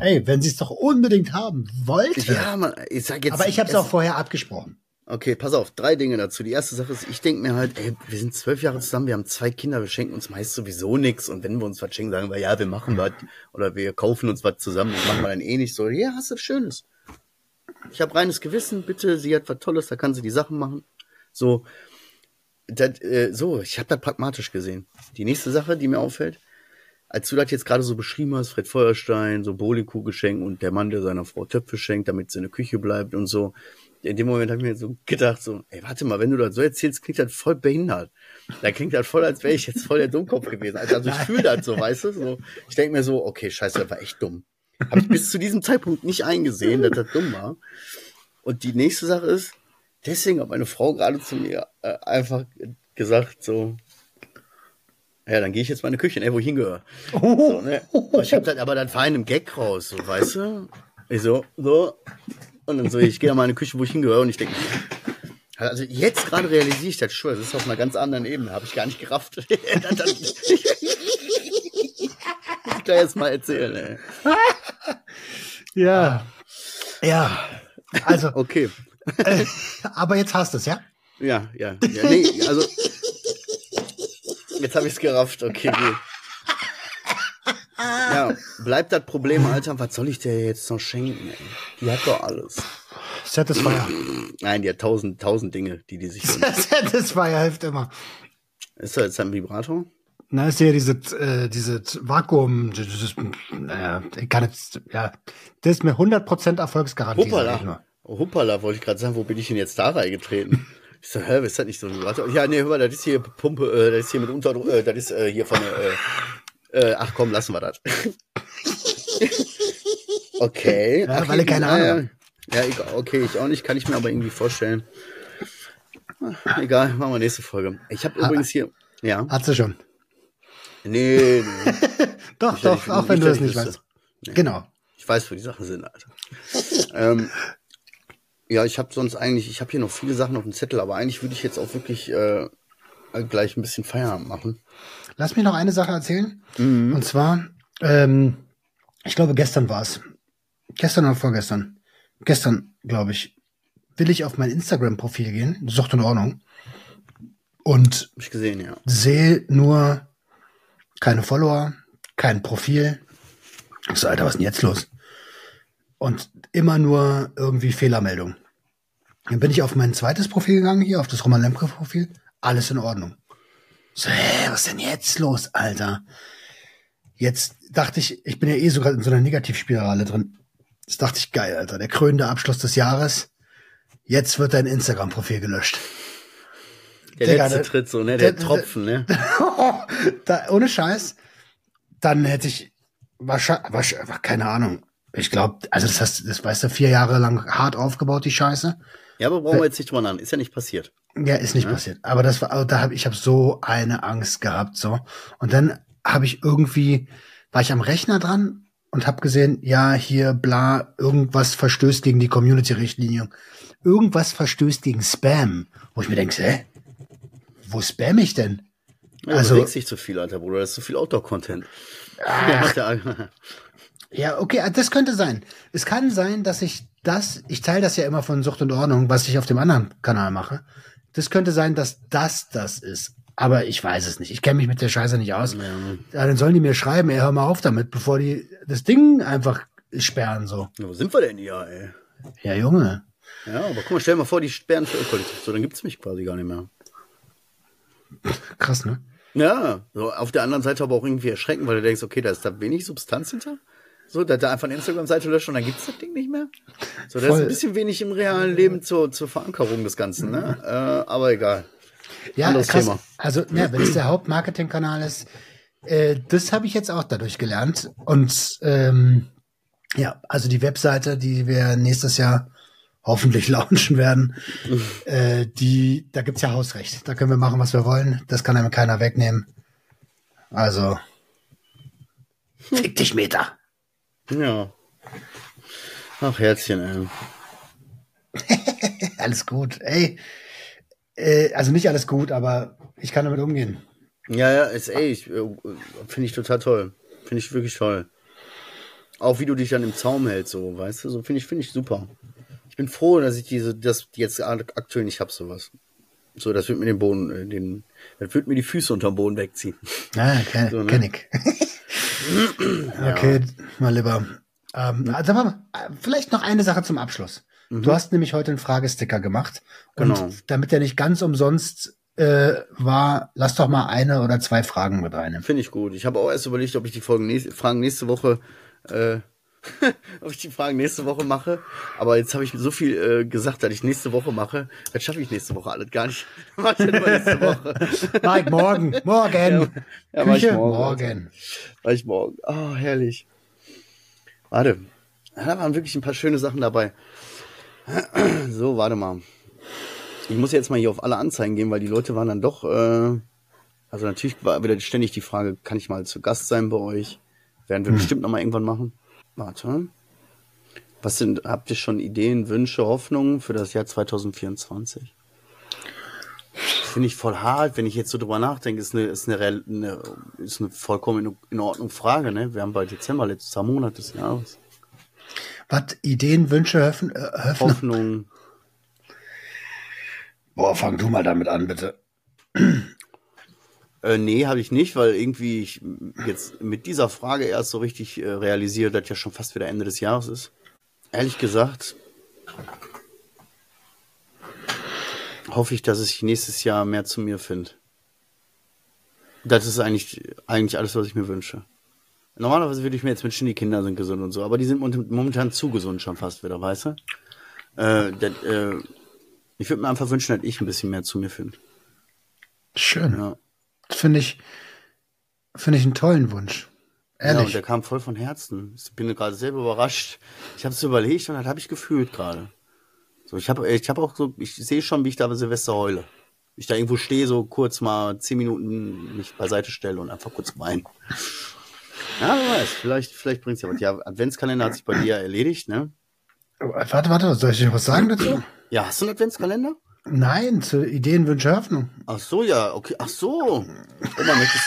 ey, wenn sie es doch unbedingt haben wollte. Ja, man, ich sag jetzt. aber ich habe es auch vorher abgesprochen. Okay, pass auf, drei Dinge dazu. Die erste Sache ist, ich denke mir halt, ey, wir sind zwölf Jahre zusammen, wir haben zwei Kinder, wir schenken uns meist sowieso nix und wenn wir uns was schenken, sagen wir, ja, wir machen was oder wir kaufen uns was zusammen, das machen wir dann eh nicht so. Ja, hast du was Schönes. Ich habe reines Gewissen, bitte, sie hat was Tolles, da kann sie die Sachen machen. So, das, äh, so, ich habe das pragmatisch gesehen. Die nächste Sache, die mir auffällt, als du das jetzt gerade so beschrieben hast, Fred Feuerstein, so Bowlingkuh-Geschenk und der Mann, der seiner Frau Töpfe schenkt, damit sie in der Küche bleibt und so. In dem Moment habe ich mir so gedacht, so, ey, warte mal, wenn du das so erzählst, klingt das voll behindert. Da klingt das voll, als wäre ich jetzt voll der Dummkopf gewesen. Also, also ich fühle das so, weißt du? So, ich denke mir so, okay, scheiße, das war echt dumm. Habe ich bis zu diesem Zeitpunkt nicht eingesehen, dass das dumm war. Und die nächste Sache ist, deswegen hat meine Frau gerade zu mir äh, einfach gesagt, so, ja, dann gehe ich jetzt mal in die Küche, ne, wo ich hingehöre. So, ne? Ich hab das, aber das war in einem Gag raus, so, weißt du? Ich so, so. Und dann so, ich gehe mal in die Küche, wo ich hingehöre und ich denke, also jetzt gerade realisiere ich das schon, das ist auf einer ganz anderen Ebene, habe ich gar nicht gerafft. [laughs] ich [laughs] gleich jetzt mal erzählen, ey. Ja. Ja. Also, Okay. äh, aber jetzt hast du es, ja? Ja, ja, ja. Nee, also. Jetzt habe ich es gerafft, okay, gut. Ja, bleibt das Problem, Alter, was soll ich dir jetzt noch schenken, ey? Die hat doch alles. Satisfier. Nein, die hat tausend, tausend Dinge, die die sich wünscht. [laughs] Satisfier hilft immer. Ist das jetzt ein Vibrator? Na, ist ja diese, äh, diese Vakuum, das ist, naja, ich kann jetzt, ja, das ist mir 100% Erfolgsgarantie. Hoppala. Hoppala, wollte ich gerade sagen, wo bin ich denn jetzt da reingetreten? Ich so, hä, ist das nicht so ein Vibrator? Ja, nee, hör mal, das ist hier Pumpe, äh, das ist hier mit Unterdruck, äh, das ist äh, hier von äh, äh, ach komm, lassen wir das. [laughs] okay. Ja, ach, weil ich keine Ahnung Ja, ja, egal, okay, ich auch nicht, kann ich mir aber irgendwie vorstellen. Ah, Egal, machen wir nächste Folge. Ich habe übrigens hier, ja, Hat sie schon. nee, nee, Doch, dass [laughs] doch, ich- auch wenn nicht, du ich nicht weißt. Genau. Ich weiß, wo die Sachen sind, Alter. ähm, ja, ich habe sonst eigentlich, ich habe hier noch viele Sachen auf dem Zettel, aber eigentlich würde ich jetzt auch wirklich äh, gleich ein bisschen Feierabend machen. Lass mich noch eine Sache erzählen. Mhm. Und zwar, ähm, ich glaube, gestern war es. Gestern oder vorgestern. Gestern, glaube ich, will ich auf mein Instagram-Profil gehen. Das ist doch in Ordnung. Und Hab ich gesehen, ja. sehe nur keine Follower, kein Profil. Ich so, Alter, was ist denn jetzt los? Und immer nur irgendwie Fehlermeldung. Dann bin ich auf mein zweites Profil gegangen, hier auf das Roman Lemke-Profil. Alles in Ordnung. So, hä, was ist denn jetzt los, Alter? Jetzt dachte ich, ich bin ja eh sogar in so einer Negativspirale drin. Jetzt dachte ich, geil, Alter, der krönende Abschluss des Jahres. Jetzt wird dein Instagram-Profil gelöscht. Der Digga, letzte der- Tritt so, ne? Der, der- Tropfen, ne? [laughs] da, ohne Scheiß, dann hätte ich wahrscheinlich, wahrscheinlich, keine Ahnung, Ich glaube, also das hast, das weißt du, vier Jahre lang hart aufgebaut, die Scheiße. Ja, aber brauchen wir jetzt nicht drüber an. Ist ja nicht passiert. Ja, ist nicht Ja. passiert. Aber das war, da habe ich habe so eine Angst gehabt so. Und dann habe ich irgendwie war ich am Rechner dran und habe gesehen, ja hier bla irgendwas verstößt gegen die Community-Richtlinie, irgendwas verstößt gegen Spam, wo ich mir denke, hä, wo spam ich denn? Ja, Also- also, du dich zu viel, alter Bruder. Das ist zu viel Outdoor-Content. [laughs] Ja, ja. [laughs] Ja, okay, das könnte sein. Es kann sein, dass ich das, ich teile das ja immer von Sucht und Ordnung, was ich auf dem anderen Kanal mache. Das könnte sein, dass das das ist. Aber ich weiß es nicht. Ich kenne mich mit der Scheiße nicht aus. Ja, dann sollen die mir schreiben, ey, hör mal auf damit, bevor die das Ding einfach sperren, so. Wo sind wir denn hier, ey? Ja, Junge. Ja, aber guck mal, stell dir mal vor, die sperren für Kollektiv. So, dann gibt's mich quasi gar nicht mehr. Krass, ne? Ja, so auf der anderen Seite aber auch irgendwie erschrecken, weil du denkst, okay, da ist da wenig Substanz hinter. So, da, da einfach eine Instagram-Seite löscht und dann gibt's das Ding nicht mehr. So, da ist ein bisschen wenig im realen Leben zur, zur Verankerung des Ganzen, ne? Äh, aber egal. Ja, Anderes krass. Thema. Also, ja, wenn es der Hauptmarketingkanal ist, äh, das habe ich jetzt auch dadurch gelernt. Und ähm, ja, also die Webseite, die wir nächstes Jahr hoffentlich [laughs] launchen werden, [laughs] äh, die, da gibt's ja Hausrecht. Da können wir machen, was wir wollen. Das kann einem keiner wegnehmen. Also, fick dich, Meter. Ja. Ach, Herzchen, ey. [laughs] Alles gut. Ey, äh, also nicht alles gut, aber ich kann damit umgehen. Ja, ja, ist ey, äh, finde ich total toll. Finde ich wirklich toll. Auch wie du dich dann im Zaum hältst, so, weißt du, so finde ich, finde ich super. Ich bin froh, dass ich diese, das jetzt aktuell nicht hab, sowas. So, das wird mir den Boden, äh, den, das wird mir die Füße unterm Boden wegziehen. Ja, kenn, So, ne? kenn ich. [clears throat] okay, mal lieber. Ähm, also, warte mal, vielleicht noch eine Sache zum Abschluss. Du hast nämlich heute einen Fragesticker gemacht. Und Genau. damit der nicht ganz umsonst äh, war, lass doch mal eine oder zwei Fragen mit reinnehmen. Finde ich gut. Ich habe auch erst überlegt, ob ich die Folgen nächste, Fragen nächste Woche, äh, [laughs] ob ich die Fragen nächste Woche mache. Aber jetzt habe ich so viel äh, gesagt, dass ich nächste Woche mache. Das schaffe ich nächste Woche alles gar nicht. [laughs] Mach ich dann nächste Woche. [laughs] Mike, morgen, morgen. ja, mach ich morgen, morgen. War ich morgen. Oh, herrlich. Warte. Ja, Da waren wirklich ein paar schöne Sachen dabei. [clears throat] So, warte mal. Ich muss jetzt mal hier auf alle Anzeigen gehen, weil die Leute waren dann doch. Äh, also natürlich war wieder ständig die Frage, kann ich mal zu Gast sein bei euch? Werden wir bestimmt noch mal irgendwann machen. Warte. Was sind, habt ihr schon Ideen, Wünsche, Hoffnungen für das Jahr 2024? Finde ich voll hart, wenn ich jetzt so drüber nachdenke, ist eine, ist eine, eine, ist eine vollkommen in, Ordnung Frage, ne? Wir haben bald Dezember, letzter Monat des Jahres. Was, Ideen, Wünsche, Hoffen, äh, Hoffnung? Hoffnung. Boah, fang du mal damit an, bitte. Äh, nee, habe ich nicht, weil irgendwie ich jetzt mit dieser Frage erst so richtig äh, realisiere, dass ja schon fast wieder Ende des Jahres ist. Ehrlich gesagt, hoffe ich, dass ich nächstes Jahr mehr zu mir finde. Das ist eigentlich, eigentlich alles, was ich mir wünsche. Normalerweise würde ich mir jetzt wünschen, die Kinder sind gesund und so, aber die sind momentan zu gesund schon fast wieder, weißt du? Äh, das, äh, ich würde mir einfach wünschen, dass ich ein bisschen mehr zu mir finde. Schön. Ja. Finde ich, finde ich einen tollen Wunsch. Ja, und Ehrlich. der kam voll von Herzen. Ich bin gerade selber überrascht. Ich habe es überlegt und das habe ich gefühlt gerade. So, ich habe ich hab auch so, ich sehe schon, wie ich da bei Silvester heule. Ich da irgendwo stehe, so kurz mal zehn Minuten mich beiseite stelle und einfach kurz weinen. Ja, wer weiß, vielleicht, vielleicht bringt's ja was. Ja, Adventskalender hat sich bei dir erledigt, ne? warte, warte, soll ich noch was sagen dazu? Ja, hast du einen Adventskalender? Nein, zu Ideen, Wünsche, Hoffnung. Ach so, ja, okay. Ach so. Oma, möchtest,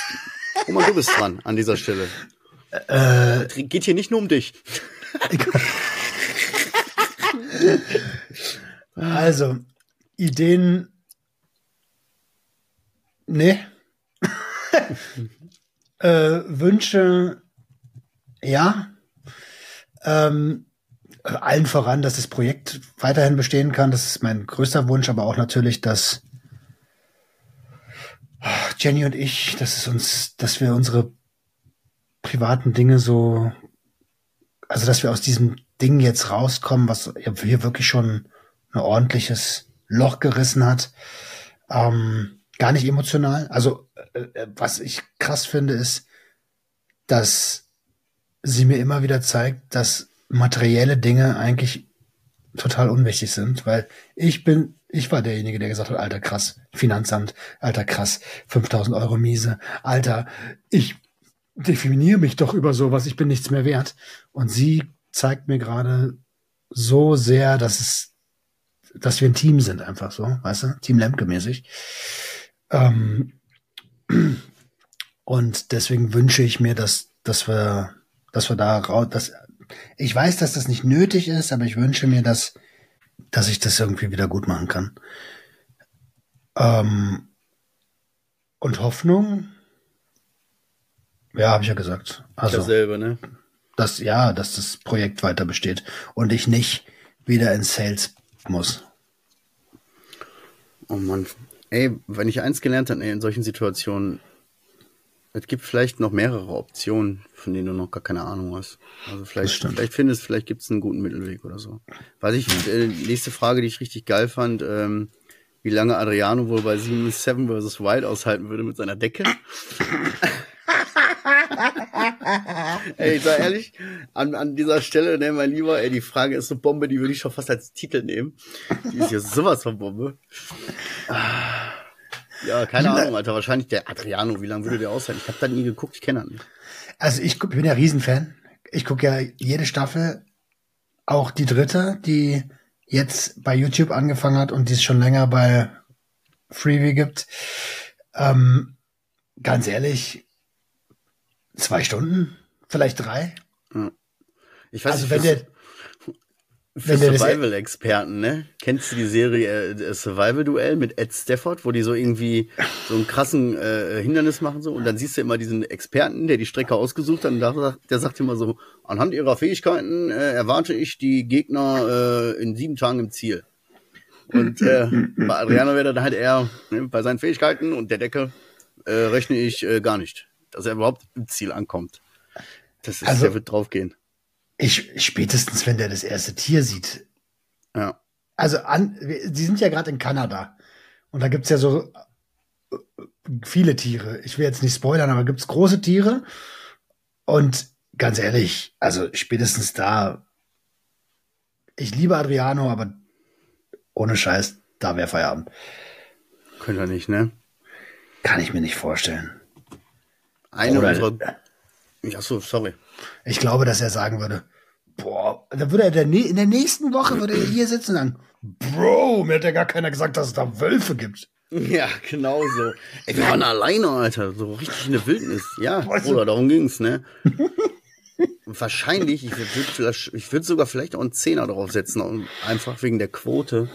Oma, du bist dran an dieser Stelle. Äh, Geht hier nicht nur um dich. Also, Ideen. Nee. [laughs] äh, Wünsche. Ja. Ähm, allen voran, dass das Projekt weiterhin bestehen kann. Das ist mein größter Wunsch, aber auch natürlich, dass Jenny und ich, dass es uns, dass wir unsere privaten Dinge so, also dass wir aus diesem Ding jetzt rauskommen, was hier wirklich schon ein ordentliches Loch gerissen hat. Ähm, gar nicht emotional. Also, äh, äh, was ich krass finde, ist, dass sie mir immer wieder zeigt, dass materielle Dinge eigentlich total unwichtig sind, weil ich bin, ich war derjenige, der gesagt hat, alter krass, Finanzamt, alter krass, 5000 Euro miese, alter, ich definiere mich doch über sowas, ich bin nichts mehr wert. Und sie zeigt mir gerade so sehr, dass es, dass wir ein Team sind, einfach so, weißt du, Team Lemke mäßig. Ähm, und deswegen wünsche ich mir, dass, dass wir, dass wir da raus, dass, ich weiß, dass das nicht nötig ist, aber ich wünsche mir, dass, dass ich das irgendwie wieder gut machen kann. Ähm, und Hoffnung, ja, habe ich ja gesagt. Also, Dasselbe, ne? dass, ja, dass das Projekt weiter besteht und ich nicht wieder in Sales muss. Oh Mann. Ey, wenn ich eins gelernt habe in solchen Situationen, es gibt vielleicht noch mehrere Optionen, von denen du noch gar keine Ahnung hast. Also vielleicht, vielleicht findest, vielleicht gibt es einen guten Mittelweg oder so. Was ich, äh, nächste Frage, die ich richtig geil fand, ähm, wie lange Adriano wohl bei 7 Seven vs. Wild aushalten würde mit seiner Decke. [laughs] ey, ich sag ehrlich, an, an dieser Stelle, ne, mein Lieber, ey, die Frage ist so Bombe, die würde ich schon fast als Titel nehmen. Die ist ja sowas von Bombe. Ah. Ja, keine Ahnung, Alter. Wahrscheinlich der Adriano. Wie lange würde der aushalten? Ich habe da nie geguckt, ich kenne ihn nicht. Also ich bin ja Riesenfan. Ich gucke ja jede Staffel, auch die dritte, die jetzt bei YouTube angefangen hat und die es schon länger bei Freebie gibt. Ähm, ganz ehrlich, zwei Stunden, vielleicht drei. Ich weiß Also nicht, wenn der, für der Survival-Experten, ne? Kennst du die Serie äh, Survival-Duell mit Ed Stafford, wo die so irgendwie so einen krassen äh, Hindernis machen so und dann siehst du immer diesen Experten, der die Strecke ausgesucht hat und sagt, der sagt immer so, anhand ihrer Fähigkeiten äh, erwarte ich die Gegner äh, in sieben Tagen im Ziel. Und äh, bei Adriano wäre dann halt eher ne, bei seinen Fähigkeiten und der Decke äh, rechne ich äh, gar nicht, dass er überhaupt im Ziel ankommt. Das ist, Also- der wird draufgehen. Ich, spätestens wenn der das erste Tier sieht, Ja. also an, die sind ja gerade in Kanada und da gibt's ja so äh, viele Tiere. Ich will jetzt nicht spoilern, aber gibt's große Tiere und ganz ehrlich, also spätestens da, ich liebe Adriano, aber ohne Scheiß, da wäre Feierabend. Könnte er nicht, ne? Kann ich mir nicht vorstellen. Eine Oder- unserer. Ja, so, sorry. Ich glaube, dass er sagen würde, boah, da würde er der, in der nächsten Woche würde er hier sitzen und sagen, Bro, mir hat ja gar keiner gesagt, dass es da Wölfe gibt. [laughs] Ja, genau so. Ey, wir waren alleine, Alter. So richtig in der Wildnis. Ja, Weißt du- Bruder, darum ging's, ne? [laughs] Wahrscheinlich, ich würde ich würde sogar vielleicht auch einen Zehner drauf setzen, und einfach wegen der Quote.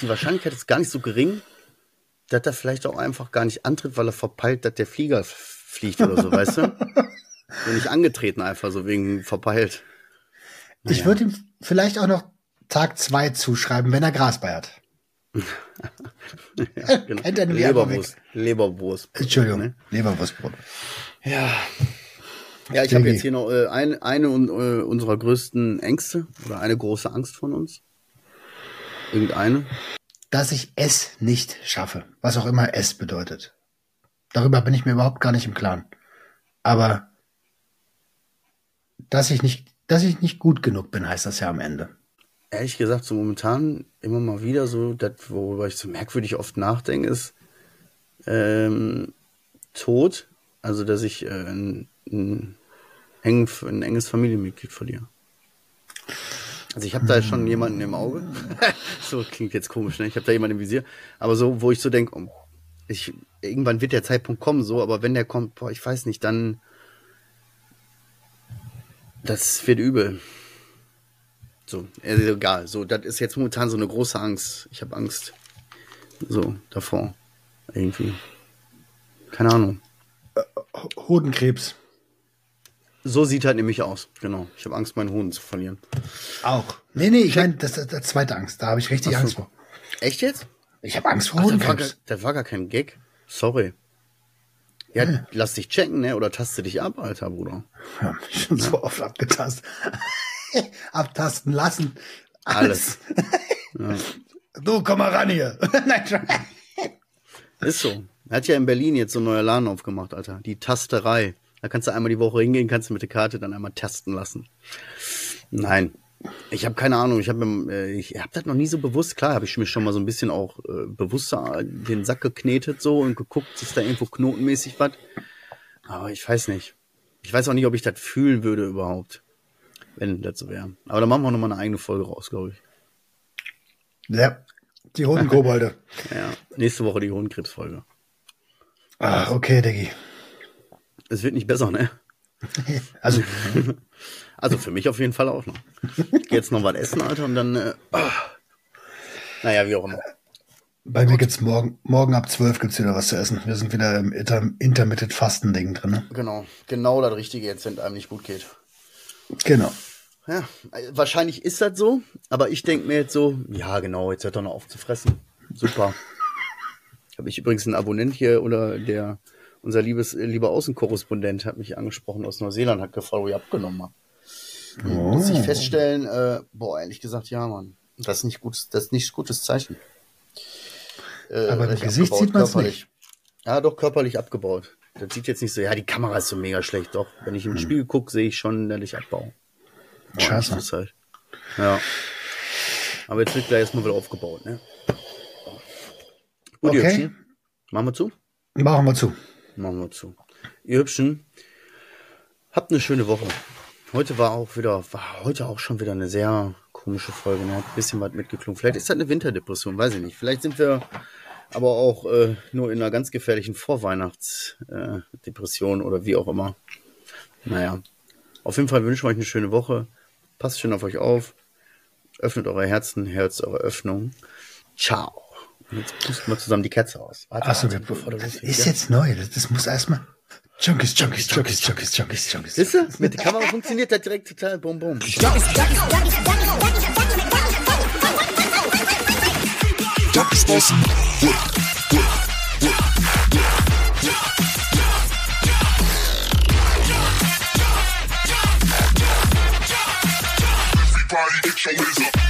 Die Wahrscheinlichkeit ist gar nicht so gering, dass er vielleicht auch einfach gar nicht antritt, weil er verpeilt, dass der Flieger fliegt oder so, weißt du? [laughs] So nicht angetreten einfach so wegen verpeilt. Ich würde ihm vielleicht auch noch Tag zwei zuschreiben, wenn er Gras bei hat. [laughs] Ja, genau. Er Leberwurst. Leberwurst. Entschuldigung, Ne? Leberwurstbrot. Ja. Ja, ich habe jetzt hier noch äh, ein, eine äh, unserer größten Ängste oder eine große Angst von uns. Irgendeine. Dass ich es nicht schaffe, was auch immer es bedeutet. Darüber bin ich mir überhaupt gar nicht im Klaren. Aber dass ich nicht, dass ich nicht gut genug bin, heißt das ja am Ende. Ehrlich gesagt, so momentan immer mal wieder so, das, worüber ich so merkwürdig oft nachdenke, ist ähm, Tod. Also, dass ich äh, ein, ein, eng, ein enges Familienmitglied verliere. Also ich habe da schon jemanden im Auge. [laughs] so klingt jetzt komisch, ne? Ich habe da jemanden im Visier. Aber so, wo ich so denke, ich, irgendwann wird der Zeitpunkt kommen, so, aber wenn der kommt, boah, ich weiß nicht, dann das wird übel. So, also egal. So, das ist jetzt momentan so eine große Angst. Ich habe Angst. So, davor. Irgendwie. Keine Ahnung. Hodenkrebs. So sieht halt nämlich aus. Genau. Ich habe Angst, meinen Hoden zu verlieren. Auch. Nee, nee, ich meine, das ist die zweite Angst. Da habe ich richtig Ach so. Angst vor. Echt jetzt? Ich habe Angst vor Ach, das, war gar, Hodenkrebs. das war gar kein Gag. Sorry. Ja, lass dich checken, ne? Oder taste dich ab, alter Bruder. Ja, mich schon so oft abgetastet. [laughs] Abtasten lassen. Alles. Du, komm mal ran hier. [laughs] Nein, schon. Ist so. Er hat ja in Berlin jetzt so ein neuer Laden aufgemacht, Alter. Die Tasterei. Da kannst du einmal die Woche hingehen, kannst du mit der Karte dann einmal tasten lassen. Nein. Ich habe keine Ahnung. Ich habe äh, ich hab das noch nie so bewusst. Klar, habe ich mir schon mal so ein bisschen auch äh, bewusster den Sack geknetet so und geguckt, ist da irgendwo knotenmäßig was. Aber ich weiß nicht. Ich weiß auch nicht, ob ich das fühlen würde überhaupt, wenn das so wäre. Aber da machen wir noch mal eine eigene Folge raus, glaube ich. Ja, die Hodenkobolde. [laughs] ja, nächste Woche die Hodenkrebsfolge. Ah, okay, Diggi. Es wird nicht besser, ne? [laughs] Also, Also für mich auf jeden Fall auch noch. Jetzt noch was essen, Alter, und dann, äh, ah. naja, wie auch immer. bei mir gibt's morgen, morgen ab 12 gibt's wieder was zu essen. Wir sind wieder im Inter Intermittent Fasten Ding drin. Ne? Genau, genau das Richtige jetzt, wenn es einem nicht gut geht. Genau. Ja, wahrscheinlich ist das so, aber ich denke mir jetzt so, ja genau, jetzt hört doch noch auf zu fressen. Super. [laughs] Habe ich übrigens einen Abonnent hier oder der, unser liebes, lieber Außenkorrespondent hat mich angesprochen aus Neuseeland, hat gefragt, wo ich abgenommen habe. Oh. Muss ich feststellen, äh, boah, ehrlich gesagt, ja, Mann. Das ist nicht gutes, das ist nicht gutes Zeichen. Äh, Aber im Gesicht sieht man's körperlich. Ja, doch, körperlich abgebaut. Das sieht jetzt nicht so, ja, die Kamera ist so mega schlecht, doch. Wenn ich im Spiegel gucke, sehe ich schon, dass ich abbaue. Aber Scheiße. das halt. Ja. Aber jetzt wird gleich erstmal wieder aufgebaut, ne? Gut, Okay. Hübschen. Machen wir zu? Machen wir zu. Machen wir zu. Ihr Hübschen, habt eine schöne Woche. Heute war auch wieder, war heute auch schon wieder eine sehr komische Folge. Ne? Hat ein bisschen was mitgeklungen. Vielleicht ist das eine Winterdepression, weiß ich nicht. Vielleicht sind wir aber auch äh, nur in einer ganz gefährlichen Vorweihnachtsdepression äh, oder wie auch immer. Naja, auf jeden Fall wünschen wir euch eine schöne Woche. Passt schön auf euch auf. Öffnet eure Herzen, Herz eure Öffnung. Ciao. Und jetzt pusten wir zusammen die Kerze aus. Warte, Achso, das bevor du loslegst, ist jetzt neu. Das, das muss erstmal. Junkies, Junkies, Junkies, Junkies, Junkies, Junkies. Siehst du? Mit der Kamera funktioniert das direkt total. Bum, bum. Junkies Bossen. Everybody get your up.